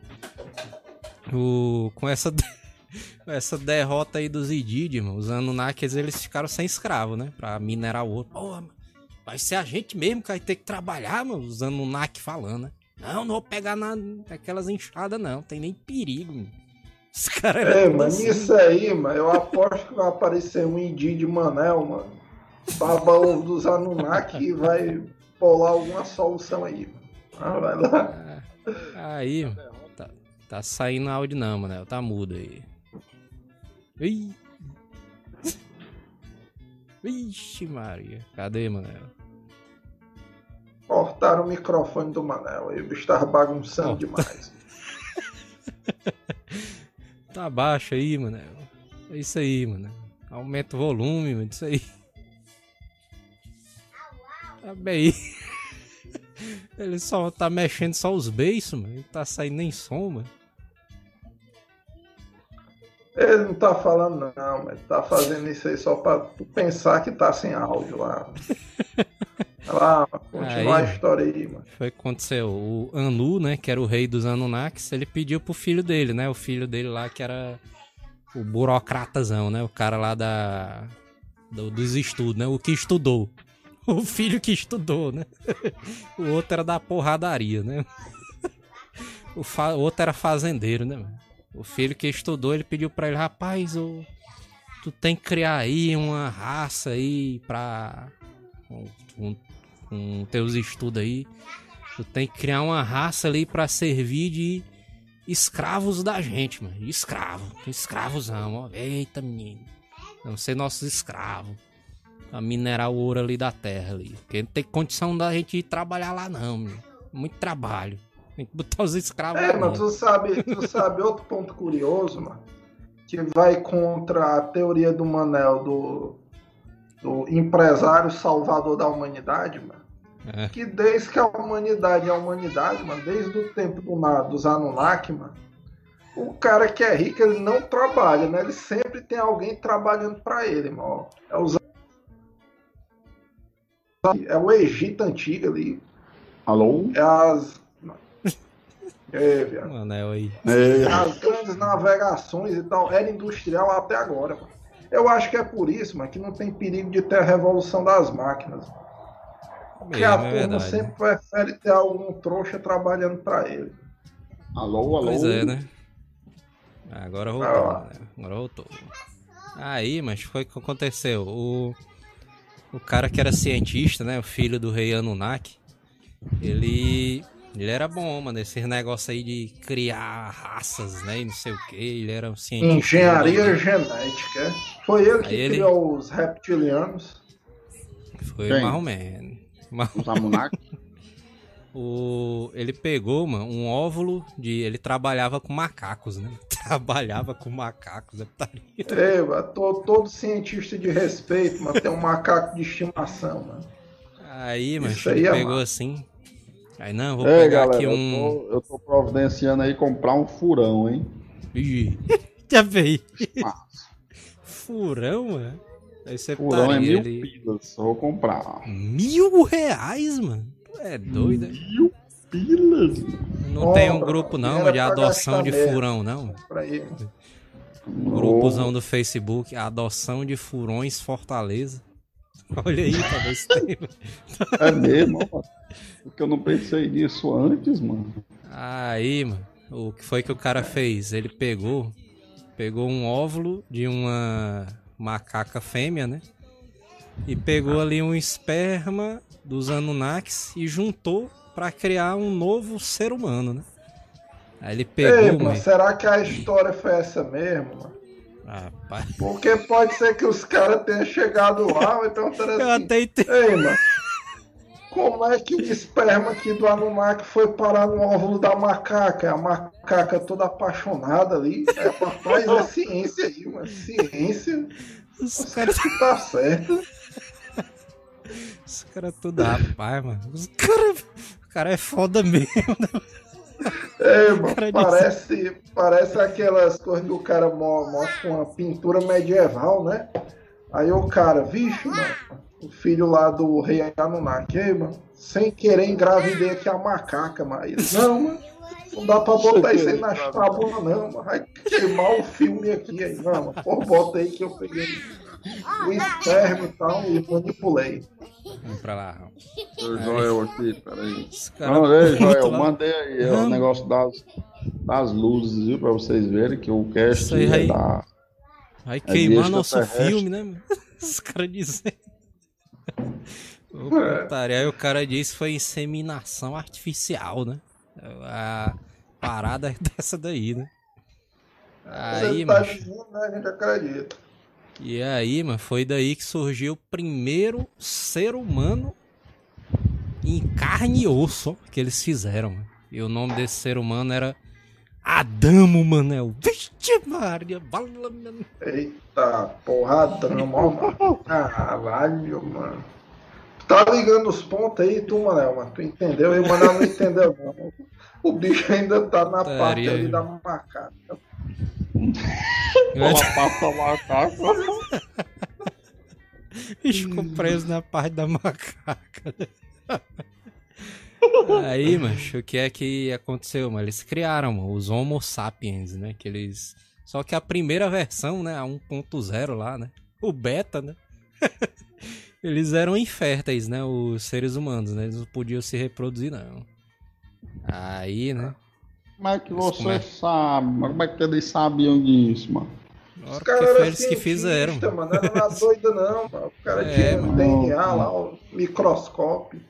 O, com essa, essa derrota aí dos Idid, os Anunnakis, eles ficaram sem escravo, né? Pra minerar o ouro. Porra, vai ser a gente mesmo que vai ter que trabalhar, mano, os Anunnaki falando, né? Não, não vou pegar na, naquelas enxadas, não. Tem nem perigo, mano.
Os caras É, mano, assim. isso aí, mano, eu aposto que vai aparecer um Idid de Manel, mano. Baba ovo dos Anunnaki e vai bolar alguma solução aí. Ah, vai lá.
Ah, aí, tá, tá saindo áudio não, mano. Tá mudo aí. Ih. Vixe, Maria. Cadê, Manel?
Cortaram o microfone do Manel aí. O bicho tava bagunçando oh. demais.
tá baixo aí, Manel. É isso aí, mano. Aumenta o volume, mano. Isso aí. Tá bem. Ele só tá mexendo só os beiços, mano. Ele tá saindo nem som, mano.
Ele não tá falando não, mas tá fazendo isso aí só pra tu pensar que tá sem áudio lá. lá, continuar aí, a história aí, mano.
Foi o que aconteceu. O Anu, né, que era o rei dos Anunnakis, ele pediu pro filho dele, né? O filho dele lá que era o burocratazão, né? O cara lá da... Do, dos estudos, né? O que estudou. o filho que estudou, né? O outro era da porradaria, né? O, fa... o outro era fazendeiro, né? O filho que estudou, ele pediu pra ele, rapaz, o... tu tem que criar aí uma raça aí pra. Com teus estudos aí. Tu tem que criar uma raça ali pra servir de escravos da gente, mano. Escravo. Escravosão, ó. Eita, menino. Vamos ser nossos escravos a minerar o ouro ali da terra ali. Porque não tem condição da gente ir trabalhar lá não, meu. Muito trabalho. Tem que botar os escravos
É, mas tu sabe, tu sabe outro ponto curioso, mano, que vai contra a teoria do Manel do, do empresário salvador da humanidade, mano. É. Que desde que a humanidade é a humanidade, mano, desde o tempo do, dos Anunnaki, mano, o cara que é rico, ele não trabalha, né? Ele sempre tem alguém trabalhando para ele, mano. É os é o Egito antigo ali.
Alô?
É as. É, viado.
Um anel aí.
É. As grandes navegações e tal, era industrial até agora, mano. Eu acho que é por isso, mano, que não tem perigo de ter a revolução das máquinas. Porque a é turma sempre prefere ter algum trouxa trabalhando para ele.
Alô, alô.
Pois é, né? Agora voltou, né? Agora voltou. Aí, mas foi o que aconteceu. O, o cara que era cientista, né? O filho do rei Anunnaki, ele ele era bom, mano, esses negócios aí de criar raças, né? E não sei o que. Ele era um cientista.
Engenharia genética. Foi ele que ele... criou os reptilianos.
Foi Quem? menos. Os Amunnaki? O... Ele pegou, mano, um óvulo de. Ele trabalhava com macacos, né? Trabalhava com macacos, é
É, mano, tô, todo cientista de respeito, mas tem um macaco de estimação, mano.
Aí, mano, ele é pegou assim Aí não, vou
Ei, pegar galera, aqui um. Eu tô, eu tô, providenciando aí comprar um furão, hein?
Ih, já veio. furão, mano?
Aí você furão é mil ele... pilas, vou comprar.
Mil reais, mano? É doido,
Mil pilas?
Não tem um grupo não de adoção de furão, não? Pra ele. Grupozão do Facebook, adoção de furões Fortaleza. Olha aí, talvez tenha.
É mesmo, mano. Porque eu não pensei nisso antes, mano.
Aí, mano, o que foi que o cara fez? Ele pegou, pegou um óvulo de uma macaca fêmea, né? E pegou ali um esperma dos Anunnakis e juntou para criar um novo ser humano, né? Aí ele pegou. Ei,
mano, será que a história foi essa mesmo, mano? Ah, Porque pode ser que os caras tenham chegado lá, então assim, Eu até entendi. Ei, mano. Como é que o esperma aqui do Anunnaki foi parar no óvulo da macaca? A macaca toda apaixonada ali. É, rapaz, é ciência aí, mano. Ciência. Os caras que tá certo.
Os caras tudo rapaz, mano. Os cara... O cara é foda mesmo.
É, mano, parece, disse... parece aquelas coisas que o cara mostra uma pintura medieval, né? Aí o cara, vixe, mano o filho lá do rei Anunnaki, mano, sem querer engravidei aqui a macaca, mas não, mano, não dá pra botar isso aí nas tábuas, não, mano, vai queimar o filme aqui, aí, mano, pô, bota aí que eu peguei o esperma e tal e manipulei.
Vamos pra lá.
O Joel aqui, peraí. Não, ei, Joel, mandei aí é o negócio das, das luzes, viu, pra vocês verem que o cast aí vai,
dar... Vai queimar nosso filme, né? Os caras dizendo. Putaria. Aí o cara disse que foi inseminação artificial, né? A parada é dessa daí, né?
Aí, tá dizendo, né? A gente acredita.
E aí, mano, foi daí que surgiu o primeiro ser humano em carne e osso que eles fizeram, mano. E o nome desse ser humano era Adamo Manel. Vixe, Maria, bala,
mano. Eita, porra, Adamo, mano. Caralho, mano. Tá ligando os pontos aí, tu, Manel, mano. Tu entendeu? E o Manel não entendeu, não. O bicho ainda tá na Taria. parte ali da macaca.
Porra, passa macaca.
bicho ficou preso na parte da macaca. Aí, macho, o que é que aconteceu, mano? Eles criaram mano, os Homo sapiens, né? Que eles... Só que a primeira versão, né? A 1.0 lá, né? O beta, né? eles eram inférteis, né? Os seres humanos, né? Eles não podiam se reproduzir, não. Aí, né?
Como é que você é... sabe? Como é que eles sabiam disso, mano?
Os caras foi eles que fizeram.
Mano, não era doida, não, mano. O cara é, tinha mano. DNA lá, o microscópio.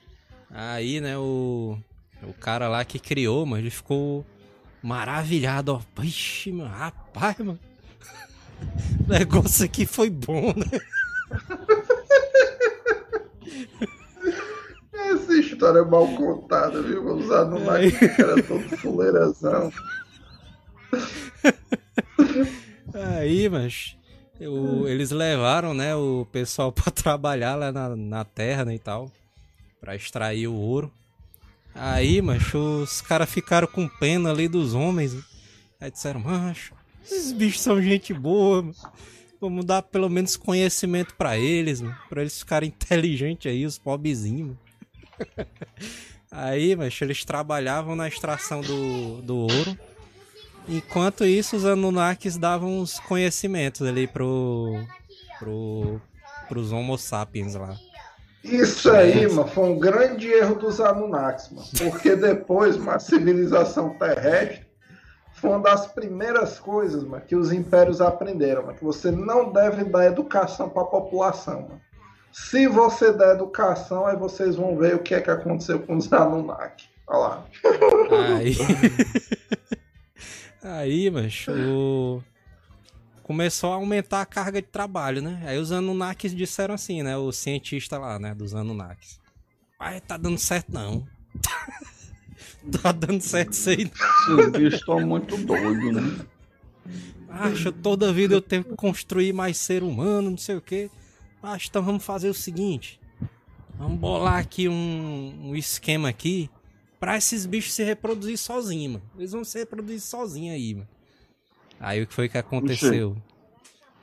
Aí, né, o, o cara lá que criou, mano, ele ficou maravilhado, ó. Ixi, mano, rapaz, mano. O negócio aqui foi bom, né?
Essa história é mal contada, viu? Usar no é. era todo fuleirazão.
Aí, mas eles levaram, né, o pessoal para trabalhar lá na, na terra, né, e tal para extrair o ouro. Aí, macho, os caras ficaram com pena ali dos homens. Aí disseram, macho, esses bichos são gente boa, mano. Vamos dar pelo menos conhecimento para eles, mano, pra eles ficarem inteligentes aí, os pobrezinhos. Aí, mas eles trabalhavam na extração do, do ouro. Enquanto isso, os Anunnakis davam uns conhecimentos ali pro, pro, pros Homo sapiens lá.
Isso aí, mano, foi um grande erro dos Anunnakis, mano. Porque depois, uma civilização terrestre foi uma das primeiras coisas, mano, que os impérios aprenderam, mano, que você não deve dar educação para a população, mano. Se você der educação, aí vocês vão ver o que é que aconteceu com os Anunnaki. Olha lá.
Aí, aí mas o... começou a aumentar a carga de trabalho, né? Aí os Anunnakis disseram assim, né? O cientista lá, né? Dos Anunnakis. Pai, tá dando certo não. tá dando certo isso aí.
Esses bichos estão muito doidos, né?
Acho toda vida eu tenho que construir mais ser humano, não sei o quê. Então vamos fazer o seguinte. Vamos bolar aqui um, um esquema aqui para esses bichos se reproduzir sozinhos, mano. Eles vão se reproduzir sozinhos aí, mano. Aí o que foi que aconteceu?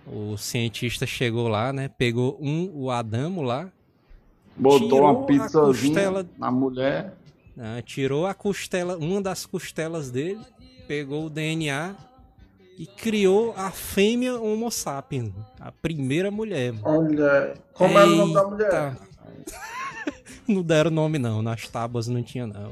O cientista chegou lá, né? Pegou um, o Adamo lá.
Botou uma pizzazinha costela... na mulher.
Ah, tirou a costela, uma das costelas dele, pegou o DNA e criou a fêmea Homo sapiens, a primeira mulher.
Olha, como é o nome da mulher?
não deram nome não, nas tábuas não tinha não.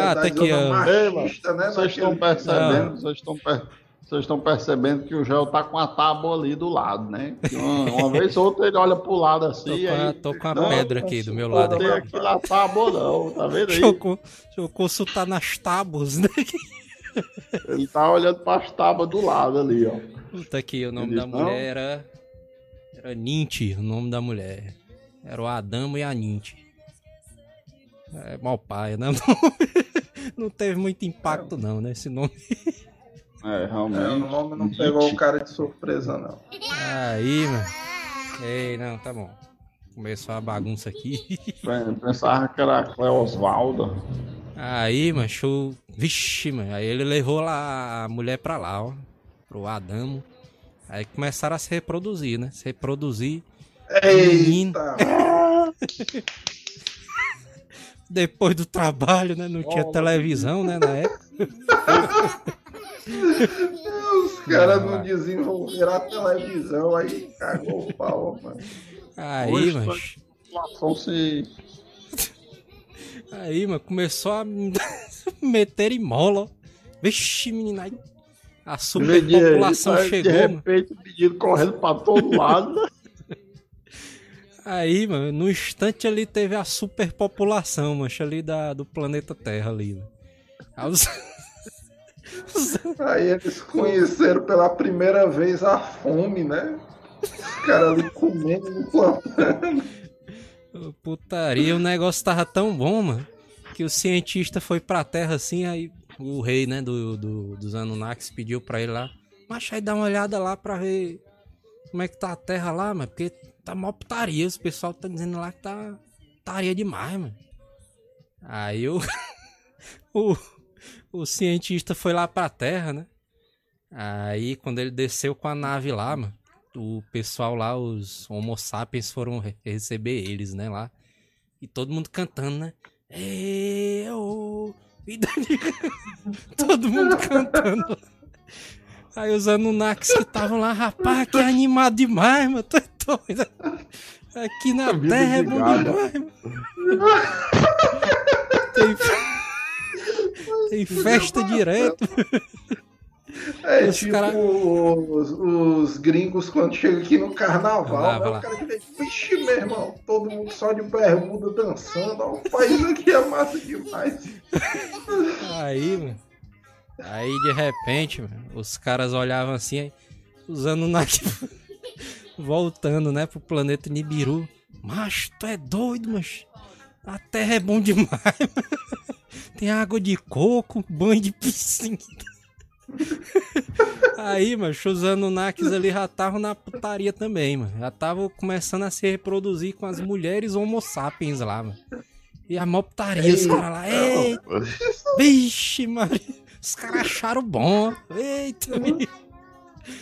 ah,
tá aqui, ó. Machista, né, vocês estão percebendo, vocês estão percebendo vocês estão percebendo que o Gel tá com a tábua ali do lado, né? Uma, uma, vez ou outra ele olha pro lado assim.
Tô com
a,
aí, tô com a não, pedra aqui do meu lado.
Não tem aqui na tábua, não, tá vendo aí?
Deixa eu consultar nas tábuas, né?
Ele tá olhando para as tábuas do lado ali, ó.
Tá aqui, o nome ele da mulher era. Era Ninti, o nome da mulher. Era o Adamo e a Ninti. É mal pai, né? Não, não teve muito impacto, não, né? Esse nome.
É, realmente. É, o
nome não pegou o cara de surpresa, não.
Aí, mano. Ei, não, tá bom. Começou a bagunça aqui.
Pensava que era Osvaldo.
Aí, mano, show. Vixe, mano. Aí ele levou lá a mulher pra lá, ó. Pro Adamo. Aí começaram a se reproduzir, né? Se reproduzir.
Eita!
Depois do trabalho, né? Não tinha televisão, né? Na época.
Os caras não desenvolveram a televisão, aí cagou o pau, mano.
Aí, mas.
Se...
Aí, mano, começou a meter em mola. Vixe, menina, aí a superpopulação chegou,
de repente, mano. pedindo correndo pra todo lado. Né?
Aí, mano, no instante ali teve a superpopulação, mancha, ali da, do planeta Terra ali, né? Aí os...
Aí eles conheceram pela primeira vez a fome, né? Os caras ali comendo, plantando.
Putaria, o negócio tava tão bom, mano, que o cientista foi pra terra assim, aí o rei, né, do, do, dos Anunnakis pediu pra ele lá, mas aí dá uma olhada lá pra ver como é que tá a terra lá, mano, porque tá mó putaria, o pessoal tá dizendo lá que tá putaria demais, mano. Aí o, o o cientista foi lá pra Terra, né? Aí, quando ele desceu com a nave lá, mano, o pessoal lá, os Homo sapiens, foram receber eles, né, lá. E todo mundo cantando, né? Eu... todo mundo cantando. Aí os Anunnakis que estavam lá, rapaz, que animado demais, mano. Tô doido. Aqui na Terra é bom demais, mano. Tem... Tem festa direto.
É os tipo cara... os, os, gringos quando chegam aqui no carnaval, né, o cara que vixe, meu irmão, todo mundo só de bermuda dançando, ó, o país aqui é massa demais.
Aí, mano. Aí de repente, mano, os caras olhavam assim, usando na voltando, né, pro planeta Nibiru. Mas tu é doido, mas a Terra é bom demais. Tem água de coco, banho de piscina. Aí, mano, os Anunnakis ali já estavam na putaria também, mano. Já estavam começando a se reproduzir com as mulheres homo sapiens lá, mano. E a mó putaria, os caras lá, eita, vixe, mano. Os caras acharam bom, eita,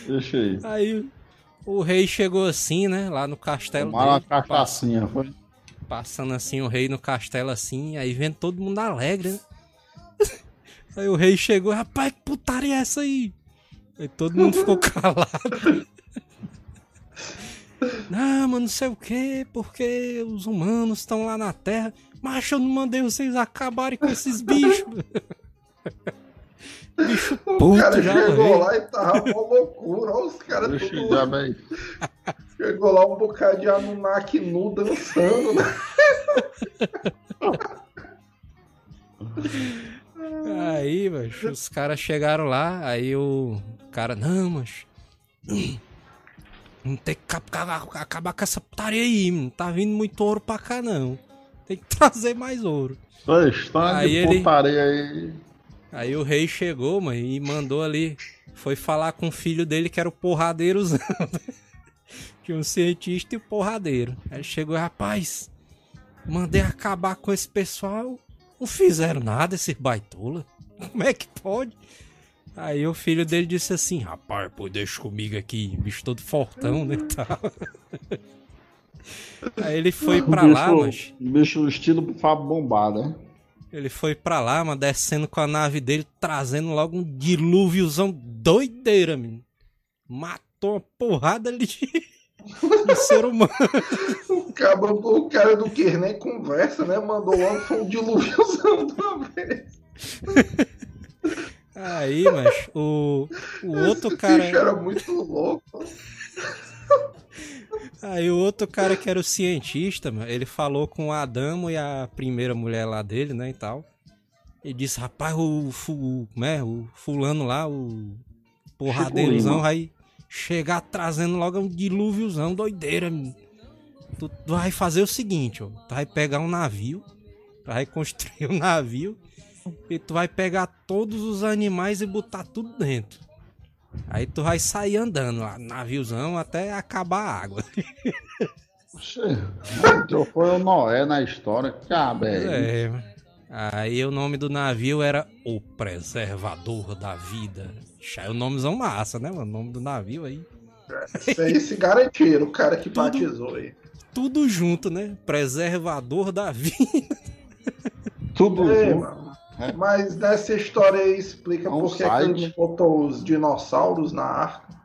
Deixa aí.
Aí o rei chegou assim, né, lá no castelo
Tomaram dele. uma cachaçinha, foi?
Passando assim o rei no castelo assim, aí vendo todo mundo alegre, né? Aí o rei chegou, rapaz, que putaria é essa aí? Aí todo mundo ficou calado. Não, mas não sei o que, porque os humanos estão lá na Terra. Mas eu não mandei vocês acabarem com esses bichos.
Bicho puto, o cara chegou lá e tava uma loucura. Olha os caras tudo... Já, chegou lá um bocado de Anunnaki nu dançando, né?
Aí, mas os caras chegaram lá, aí o cara, não, mas. Não tem que acabar, com essa putaria aí, não tá vindo muito ouro pra cá, não. Tem que trazer mais ouro.
Aí de ele... putaria aí.
Aí o rei chegou, mano, e mandou ali. Foi falar com o filho dele que era o porradeirozão. Tinha um cientista e o porradeiro. Aí chegou, rapaz, mandei acabar com esse pessoal. Não fizeram nada esses baitola. Como é que pode? Aí o filho dele disse assim: Rapaz, pô, deixa comigo aqui, bicho todo fortão, né? Tal. Aí ele foi pra bicho, lá, mas.
Bicho no estilo Fábio Bombado, né?
Ele foi pra lá, mas descendo com a nave dele, trazendo logo um dilúviozão doideira, menino. Matou uma porrada ali de, de ser humano.
O cara, o cara do que nem conversa, né? Mandou logo um dilúviozão de uma vez.
Aí, mas o, o outro cara.
era muito louco.
Aí o outro cara que era o cientista, ele falou com o Adamo e a primeira mulher lá dele, né, e tal. E disse, rapaz, o, o, né, o fulano lá, o porradeirozão, vai chegar trazendo logo um dilúviozão, doideira, tu, tu, vai fazer o seguinte, ó, tu vai pegar um navio, tu vai construir um navio e tu vai pegar todos os animais e botar tudo dentro. Aí tu vai sair andando lá, naviozão, até acabar a água.
Então foi o Noé na história, cabe
É. Aí o nome do navio era O Preservador da Vida. Aí o nomezão massa, né, mano? O nome do navio aí.
Esse aí se garantiram, o cara que tudo, batizou aí.
Tudo junto, né? Preservador da Vida.
Tudo é, junto. Mano.
É. Mas nessa história aí explica um por que, que ele botou os dinossauros na arca.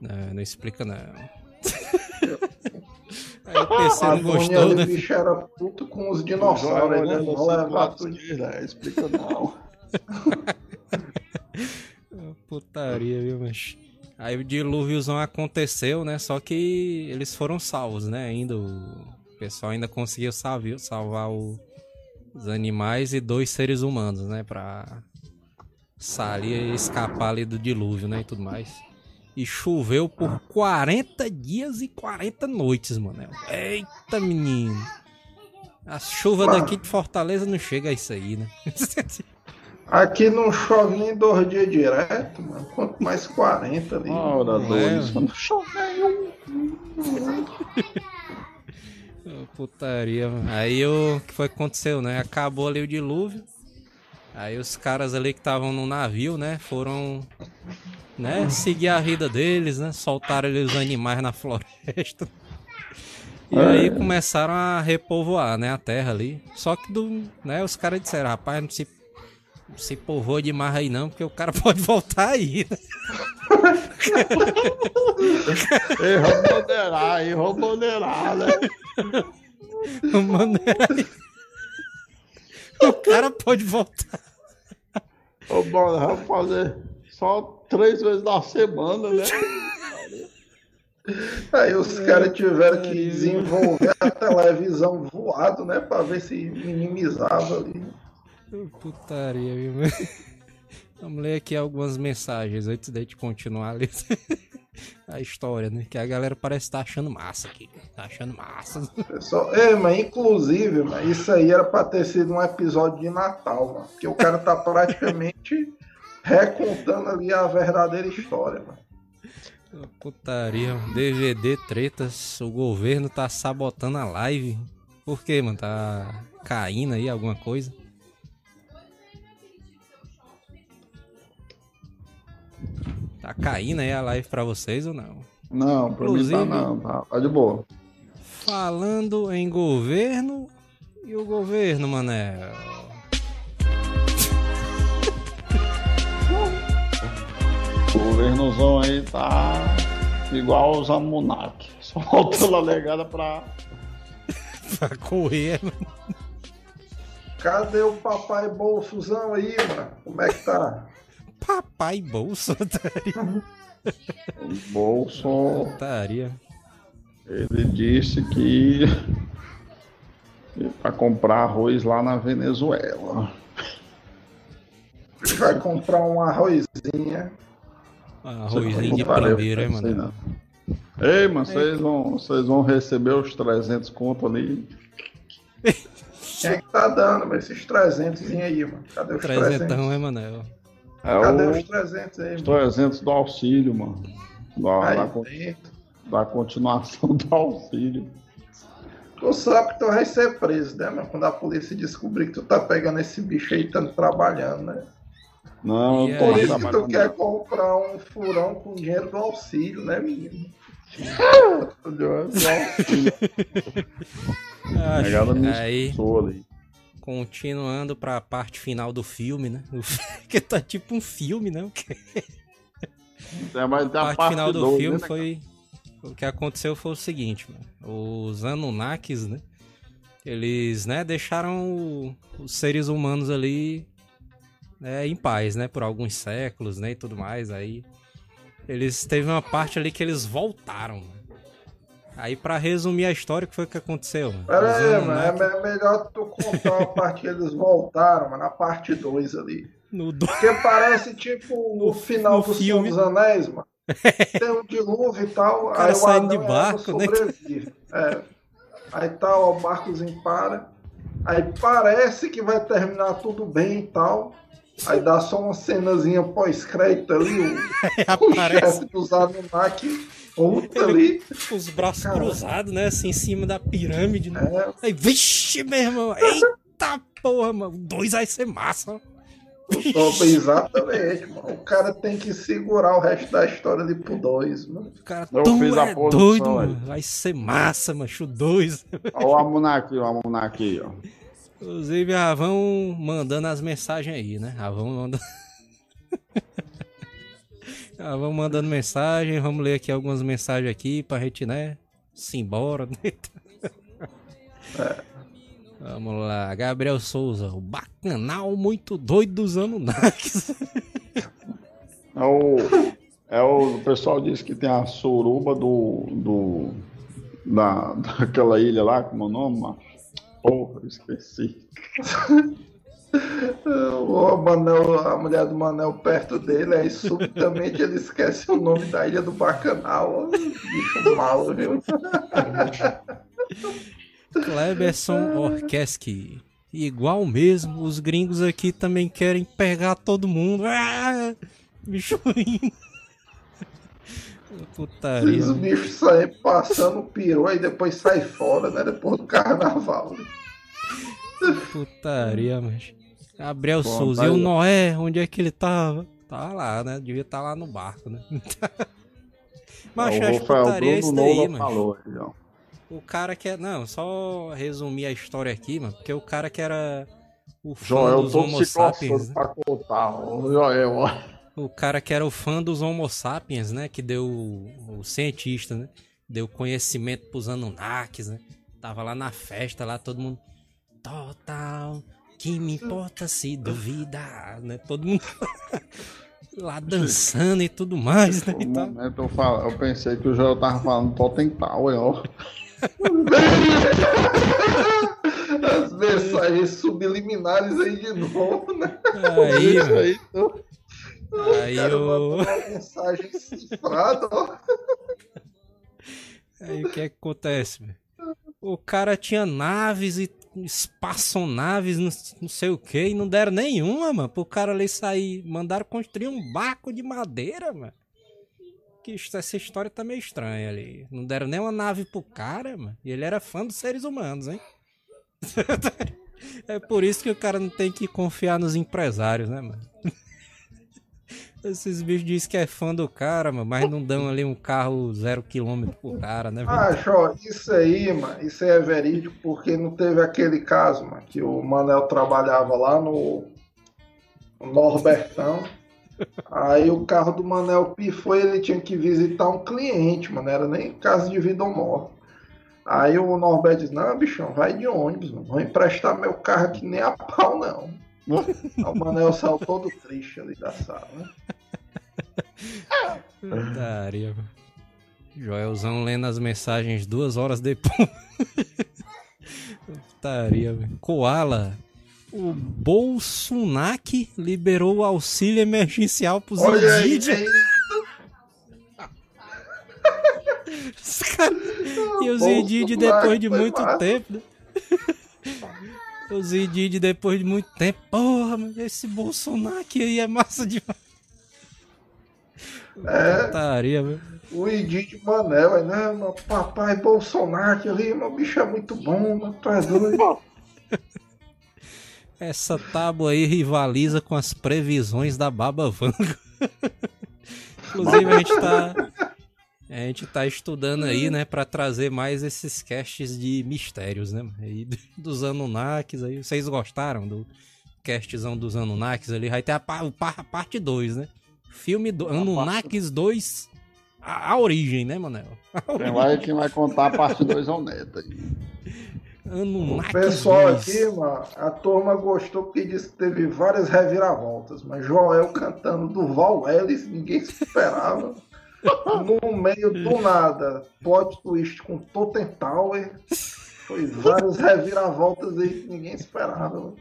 Não, não explica não. aí o PC não gostou, né?
O bicho era puto com os dinossauros, né? Não levar tudo. Né? Explica não.
Putaria, viu, mas... Aí o dilúviozão aconteceu, né? Só que eles foram salvos, né? Ainda o pessoal ainda conseguiu salvar, salvar o os animais e dois seres humanos, né? Pra sair escapar ali do dilúvio, né? E tudo mais. E choveu por 40 dias e 40 noites, mano. Eita, menino. A chuva daqui de Fortaleza não chega a isso aí, né?
Aqui não chove nem dois dias direto, mano. Quanto mais 40 ali.
Ora, dois. É, não chove nenhum.
Putaria. Aí o que foi que aconteceu, né? Acabou ali o dilúvio. Aí os caras ali que estavam no navio, né? Foram, né? Seguir a vida deles, né? Soltaram ali os animais na floresta. E aí começaram a repovoar, né? A terra ali. Só que do, né? Os caras disseram, rapaz, não se, não se povoa demais aí não, porque o cara pode voltar aí, né?
errou moderar, errou moderar, né?
o cara pode voltar.
Ô, bora, vamos fazer só três vezes na semana, né?
Aí os caras tiveram que desenvolver a televisão voado, né? Pra ver se minimizava ali.
Putaria, viu? Vamos ler aqui algumas mensagens antes de continuar ali. a história, né? Que a galera parece estar tá achando massa aqui. Tá achando massa.
Pessoal, é, mas inclusive, mas isso aí era pra ter sido um episódio de Natal, mano. Porque o cara tá praticamente recontando ali a verdadeira história, mano.
Putaria, DVD tretas, o governo tá sabotando a live. Por quê, mano? Tá caindo aí alguma coisa? Tá caindo aí a live pra vocês ou não?
Não, pra Inclusive, mim tá não, tá, tá de boa.
Falando em governo e o governo, mané.
O governozão aí tá igual os Amunak. Só faltou a legada pra.
pra correr, mano.
Cadê o papai bolsozão aí, mano? Como é que tá?
Papai bolso,
O bolso.
Taria.
Ele disse que para comprar arroz lá na Venezuela.
Vai comprar um arrozinha.
Arrozinho de primeiro, hein, mano?
Ei, mano, vocês vão, vocês vão receber os 300 conto ali.
Quem é que tá dando, mas esses 300 aí, mano? Cadê os 300? 300
é, Manel?
É Cadê o... os 300 aí,
Os 300 do auxílio, mano. Da, da, da continuação do auxílio.
Tu sabe que tu vai ser preso, né, mano? Quando a polícia descobrir que tu tá pegando esse bicho aí e tá trabalhando, né?
Não,
eu tô Por isso que tu quer comprar um furão com dinheiro do auxílio, né, menino?
aí, continuando pra parte final do filme, né? que tá tipo um filme, né?
É, mas a
parte,
parte
final do filme né, foi o que aconteceu foi o seguinte, mano. Os Anunnakis, né? Eles, né, deixaram os seres humanos ali né, em paz, né, por alguns séculos, né, e tudo mais. Aí eles teve uma parte ali que eles voltaram. Mano. Aí para resumir a história, o que foi que aconteceu? Mano?
Pera aí, mano, é melhor tu contar a parte que eles voltaram, mano, na parte 2 ali. No do... Porque parece tipo no, o final do filme. dos Anéis, mano. Tem um dilúvio e tal. O
cara aí saindo de barco, né?
É. Aí tal, o barcozinho para. Aí parece que vai terminar tudo bem e tal. Aí dá só uma cenazinha pós-crédito ali. O, o chefe dos Anunnaki Puta ali.
Os braços Caramba. cruzados, né? Assim, em cima da pirâmide. Né? É. Aí, vixe, meu irmão. Eita porra, mano. Dois vai ser massa.
Exatamente, mano. O cara tem que segurar o resto da história ali pro dois, mano. O
cara Eu fiz é a doido, mano. Vai ser massa, macho. Dois.
Olha o Amunaki, o Amunaki, ó.
Inclusive, a Ravão mandando as mensagens aí, né? Ravão mandando. ah, vamos mandando mensagem, vamos ler aqui algumas mensagens aqui pra gente, né? Se embora, né? É. Vamos lá, Gabriel Souza, o bacanal muito doido dos Anunnakis.
É o, é o, o pessoal diz que tem a suruba do, do da, daquela ilha lá, como é o nome? Porra, esqueci.
O Manel, a mulher do Manel perto dele, aí subitamente ele esquece o nome da ilha do Bacanal. Bicho mal, viu?
Cleberson Orkeski. Igual mesmo, os gringos aqui também querem pegar todo mundo. Ah, bicho ruim. Putaria.
Os bichos saem passando peru e depois sai fora, né? Depois do carnaval.
Putaria, mas. Gabriel Souza. E o Noé, onde é que ele tava? Tá lá, né? Devia estar tá lá no barco, né? mas
acho putaria é isso daí, mano. Falou,
o cara que é. Não, só resumir a história aqui, mano. Porque o cara que era o fã
Joel,
dos Homo sapiens.
Né? Pra contar, o Joel,
O cara que era o fã dos Homo sapiens, né? Que deu. O cientista, né? Deu conhecimento pros Anunnakis, né? Tava lá na festa, lá todo mundo. Total. Que me importa se duvidar, né? Todo mundo. lá dançando e tudo mais, né?
Um momento eu, falo, eu pensei que o Joel tava falando Totem Tower,
As mensagens subliminares aí de novo, né?
Aí, aí, então... aí eu...
mensagem cifrada, ó.
Aí o que, é que acontece? O cara tinha naves e espaçonaves, não, não sei o que, e não deram nenhuma, mano, pro cara ali sair. Mandaram construir um barco de madeira, mano que essa história tá meio estranha ali. Não deram nem uma nave pro cara, mano. E ele era fã dos seres humanos, hein? é por isso que o cara não tem que confiar nos empresários, né, mano? Esses bichos dizem que é fã do cara, mano, mas não dão ali um carro zero quilômetro pro cara, né?
Ah, Jó, isso aí, mano, isso aí é verídico porque não teve aquele caso, mano, que o Manel trabalhava lá no Norbertão. Aí o carro do Manel pifou e ele tinha que visitar um cliente, mano. Era nem caso de vida ou morte. Aí o Norberto disse, não, bichão, vai de ônibus, não vou emprestar meu carro aqui nem a pau, não. O Manel saiu todo triste ali da sala, né?
Daria, Joelzão lendo as mensagens duas horas depois. Putaria, Koala. O Bolsonaro liberou o auxílio emergencial pros Olha indígenas. E os indígenas depois de muito massa. tempo. Né? Os indígenas depois de muito tempo. Porra, esse Bolsonaro aí é massa demais.
É. Putaria, O Edith Manel, aí, né? Meu papai Bolsonaro ali, meu bicho é muito bom, meu pai é doido.
Essa tábua aí rivaliza com as previsões da Baba Vanga. Inclusive, a gente tá. A gente tá estudando aí, né, para trazer mais esses casts de mistérios, né? Aí, dos Anunnakis aí. Vocês gostaram do castzão dos Anunnakis ali? Vai ter a, a, a parte 2, né? Filme do Anunnakis 2, a, a, origem, né, Manel?
Quem vai, quem vai contar a parte 2 é o Neto aí.
Anunnakis O pessoal 2. aqui, mano, a turma gostou porque disse que teve várias reviravoltas, mas Joel cantando do Val Ellis, ninguém esperava. no meio do nada, plot twist com Totem Tower. Foi várias reviravoltas aí que ninguém esperava. Mano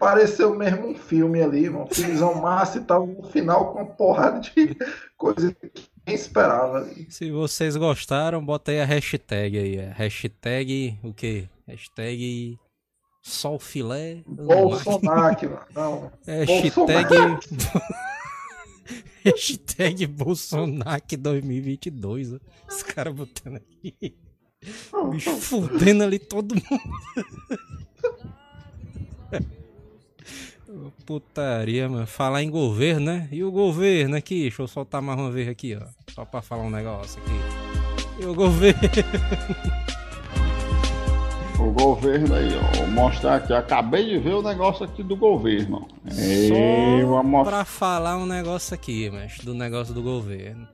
pareceu mesmo um filme ali, um filmezão massa e tava no final com uma porrada de coisa que nem esperava ali.
Se vocês gostaram, bota aí a hashtag aí. A hashtag o quê? Hashtag Sol Filé.
Bolsonaro, não.
Hashtag. hashtag Bolsonaro 2022. Os caras botando aqui. Bicho fudendo ali todo mundo. Putaria, mano. Falar em governo, né? E o governo aqui? Deixa eu soltar mais uma vez aqui, ó. Só pra falar um negócio aqui. E o governo?
O governo aí, ó. Vou mostrar aqui. Acabei de ver o negócio aqui do governo.
Só vamos... pra falar um negócio aqui, mas do negócio do governo.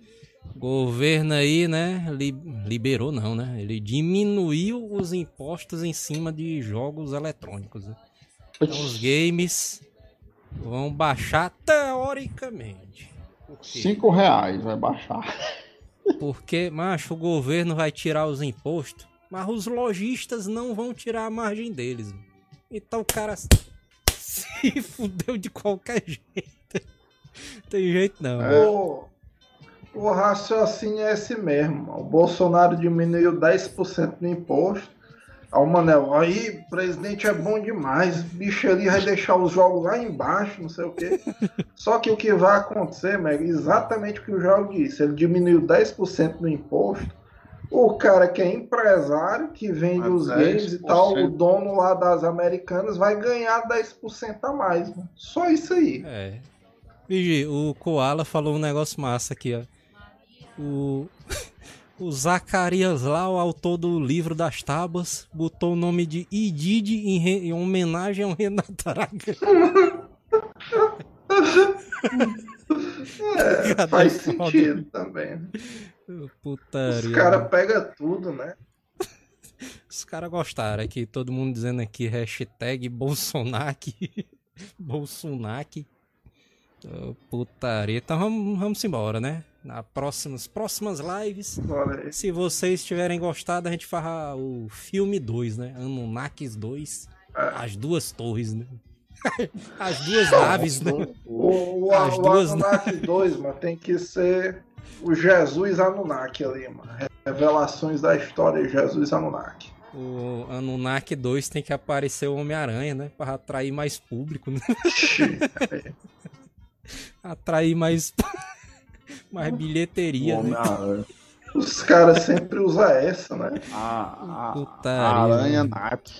Governo aí, né? Li liberou não, né? Ele diminuiu os impostos em cima de jogos eletrônicos. Né? Então, os games vão baixar teoricamente.
Cinco reais vai baixar.
Porque, macho, o governo vai tirar os impostos, mas os lojistas não vão tirar a margem deles. Então o cara se fudeu de qualquer jeito. Tem jeito não.
É. O, o raciocínio é esse mesmo. O Bolsonaro diminuiu 10% do imposto Ó, o Manel, aí, presidente é bom demais. Bicho ali vai deixar os jogos lá embaixo, não sei o quê. Só que o que vai acontecer, é exatamente o que o jogo disse. Ele diminuiu 10% do imposto. O cara que é empresário, que vende os games e tal, o dono lá das americanas, vai ganhar 10% a mais. Mano. Só isso aí.
É. Vigi, o Koala falou um negócio massa aqui, ó. O. O Zacarias lá, o autor do livro das tábuas, botou o nome de Idide em, re... em homenagem ao Renato Aragão.
É, faz sentido também.
Putaria.
Os caras pegam tudo, né?
Os caras gostaram aqui, todo mundo dizendo aqui hashtag Bolsonaro. Bolsonaro. Putaria. Então vamos, vamos embora, né? na próximas, próximas lives. Se vocês tiverem gostado, a gente fará o filme 2, né? Anunnakis 2. É. As duas torres, né? As duas naves, né?
O, o, As o duas Anunnaki 2, mano, tem que ser o Jesus Anunnaki ali, mano. Revelações da história de Jesus Anunnaki.
O Anunnaki 2 tem que aparecer o Homem-Aranha, né? Pra atrair mais público, né? atrair mais mais bilheteria. Né?
Os caras sempre usam essa, né?
A, a, a aranha Nat.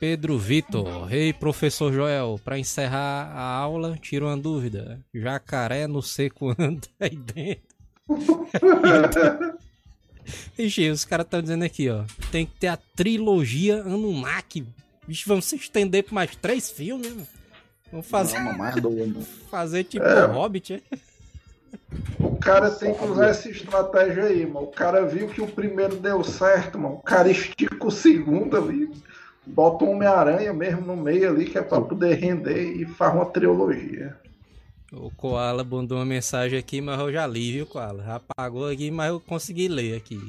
Pedro Vitor, rei hey, professor Joel, para encerrar a aula, tira uma dúvida. Jacaré no seco anda aí dentro. Vixe, os caras estão dizendo aqui, ó. Tem que ter a trilogia Anunnaki. Vixe, vamos se estender por mais três filmes, né? Vamos fazer. Não, mais fazer tipo é. Hobbit, é?
O cara tem que usar essa estratégia aí, mano. O cara viu que o primeiro deu certo, mano. O cara estica o segundo ali bota um Homem-Aranha mesmo no meio ali, que é pra poder render e faz uma trilogia.
O Koala mandou uma mensagem aqui, mas eu já li, viu, Koala? Já apagou aqui, mas eu consegui ler aqui.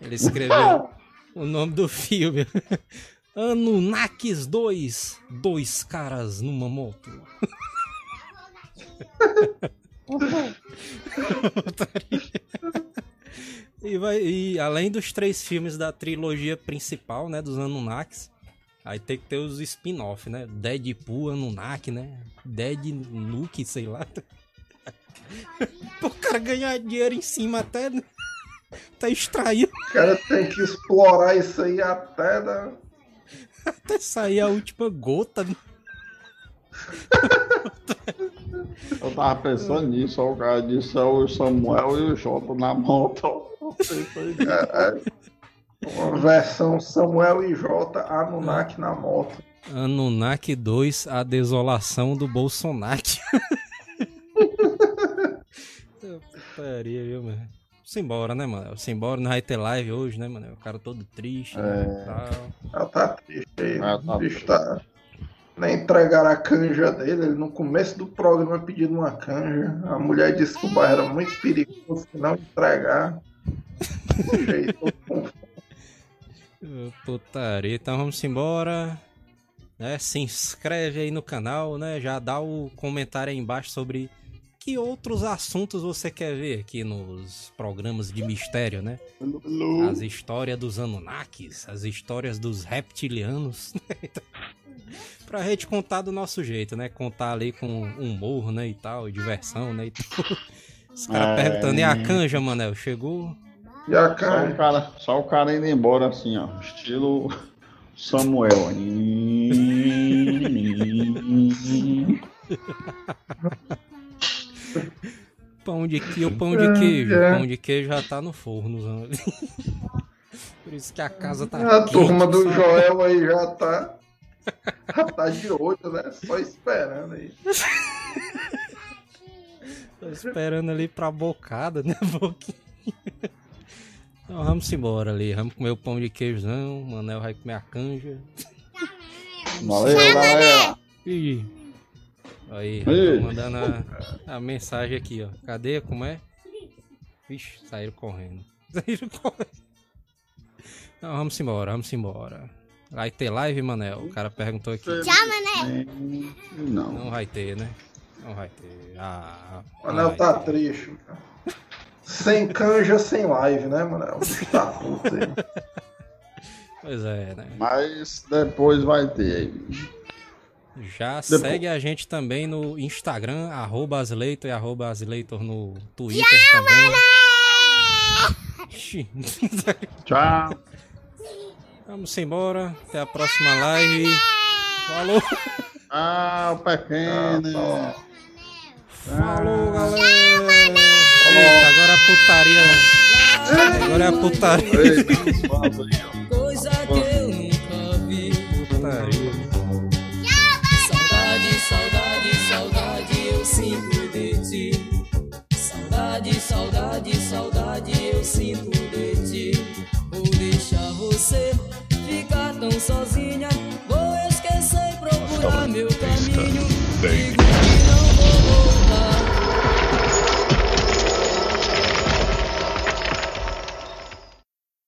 Ele escreveu o nome do filme. Anunnakis 2, dois caras numa moto. e, vai, e além dos três filmes da trilogia principal, né, dos Anunnakis, Aí tem que ter os spin-off, né? Deadpool, Anunnaki, né? Dead Nuke, sei lá. o cara ganhar dinheiro em cima até. Né? Tá extraído.
O cara tem que explorar isso aí até da.
Até sair a última gota. Né?
Eu tava pensando nisso, o cara disse é o Samuel e o Jota na moto.
Uma versão Samuel e J, Anunnaki na moto.
Anunnaki 2, a desolação do Bolsonaro. Putaria, viu, mano? Simbora, né, mano? Simbora, não vai ter live hoje, né, mano? O cara todo triste. É. Né,
tal. tá triste aí. Ah, tá, bicho tá... Nem entregaram a canja dele. Ele no começo do programa pedindo uma canja. A mulher disse que o bairro era muito perigoso se não entregar.
Putaria, então vamos embora. Né? Se inscreve aí no canal, né? Já dá o comentário aí embaixo sobre que outros assuntos você quer ver aqui nos programas de mistério, né? As histórias dos Anunnakis, as histórias dos reptilianos. pra gente contar do nosso jeito, né? Contar ali com humor, né? E tal, e diversão, né? E tal. Os caras é... perguntando, e a canja, Manel? Chegou?
E a cara?
Só o cara, só o cara indo embora assim, ó. Estilo Samuel.
pão de queijo, pão de queijo. É. Pão de queijo já tá no forno. Por isso que a casa tá.
A quente, turma do sabe? Joel aí já tá. Já tá de olho, né? Só esperando aí.
Tô esperando ali pra bocada, né? Boquinha. Então vamos embora ali, vamos comer o pão de queijão, o Manel vai comer a canja.
Valeu, galera!
Ih. Aí, tô mandando a, a, mensagem aqui, ó. Cadê? Como é? Vixe, saíram correndo. Saíram correndo. Então vamos embora, vamos embora. Vai ter live, Manel? O cara perguntou aqui.
Tchau, Manel!
Não.
Não vai ter, né? Não vai ter. Ah,
Manel tá ter. triste, cara. Sem canja, sem live, né, mano? Um tá puto aí.
Pois é, né?
Mas depois vai ter aí.
Já depois. segue a gente também no Instagram, arroba Asleitor e arroba Asleitor no Twitter Tchau,
também. Tchau.
Vamos embora. Até a próxima live. Falou.
Ah, o pequeno.
Falou, galera. Eita, agora é putaria. Agora é putaria. Coisa que eu nunca vi. Putaria. Saudade, saudade, saudade, eu sinto de ti. Saudade, saudade, saudade, eu sinto de ti. Vou deixar você ficar tão sozinha. Vou esquecer, procurar meu caminho.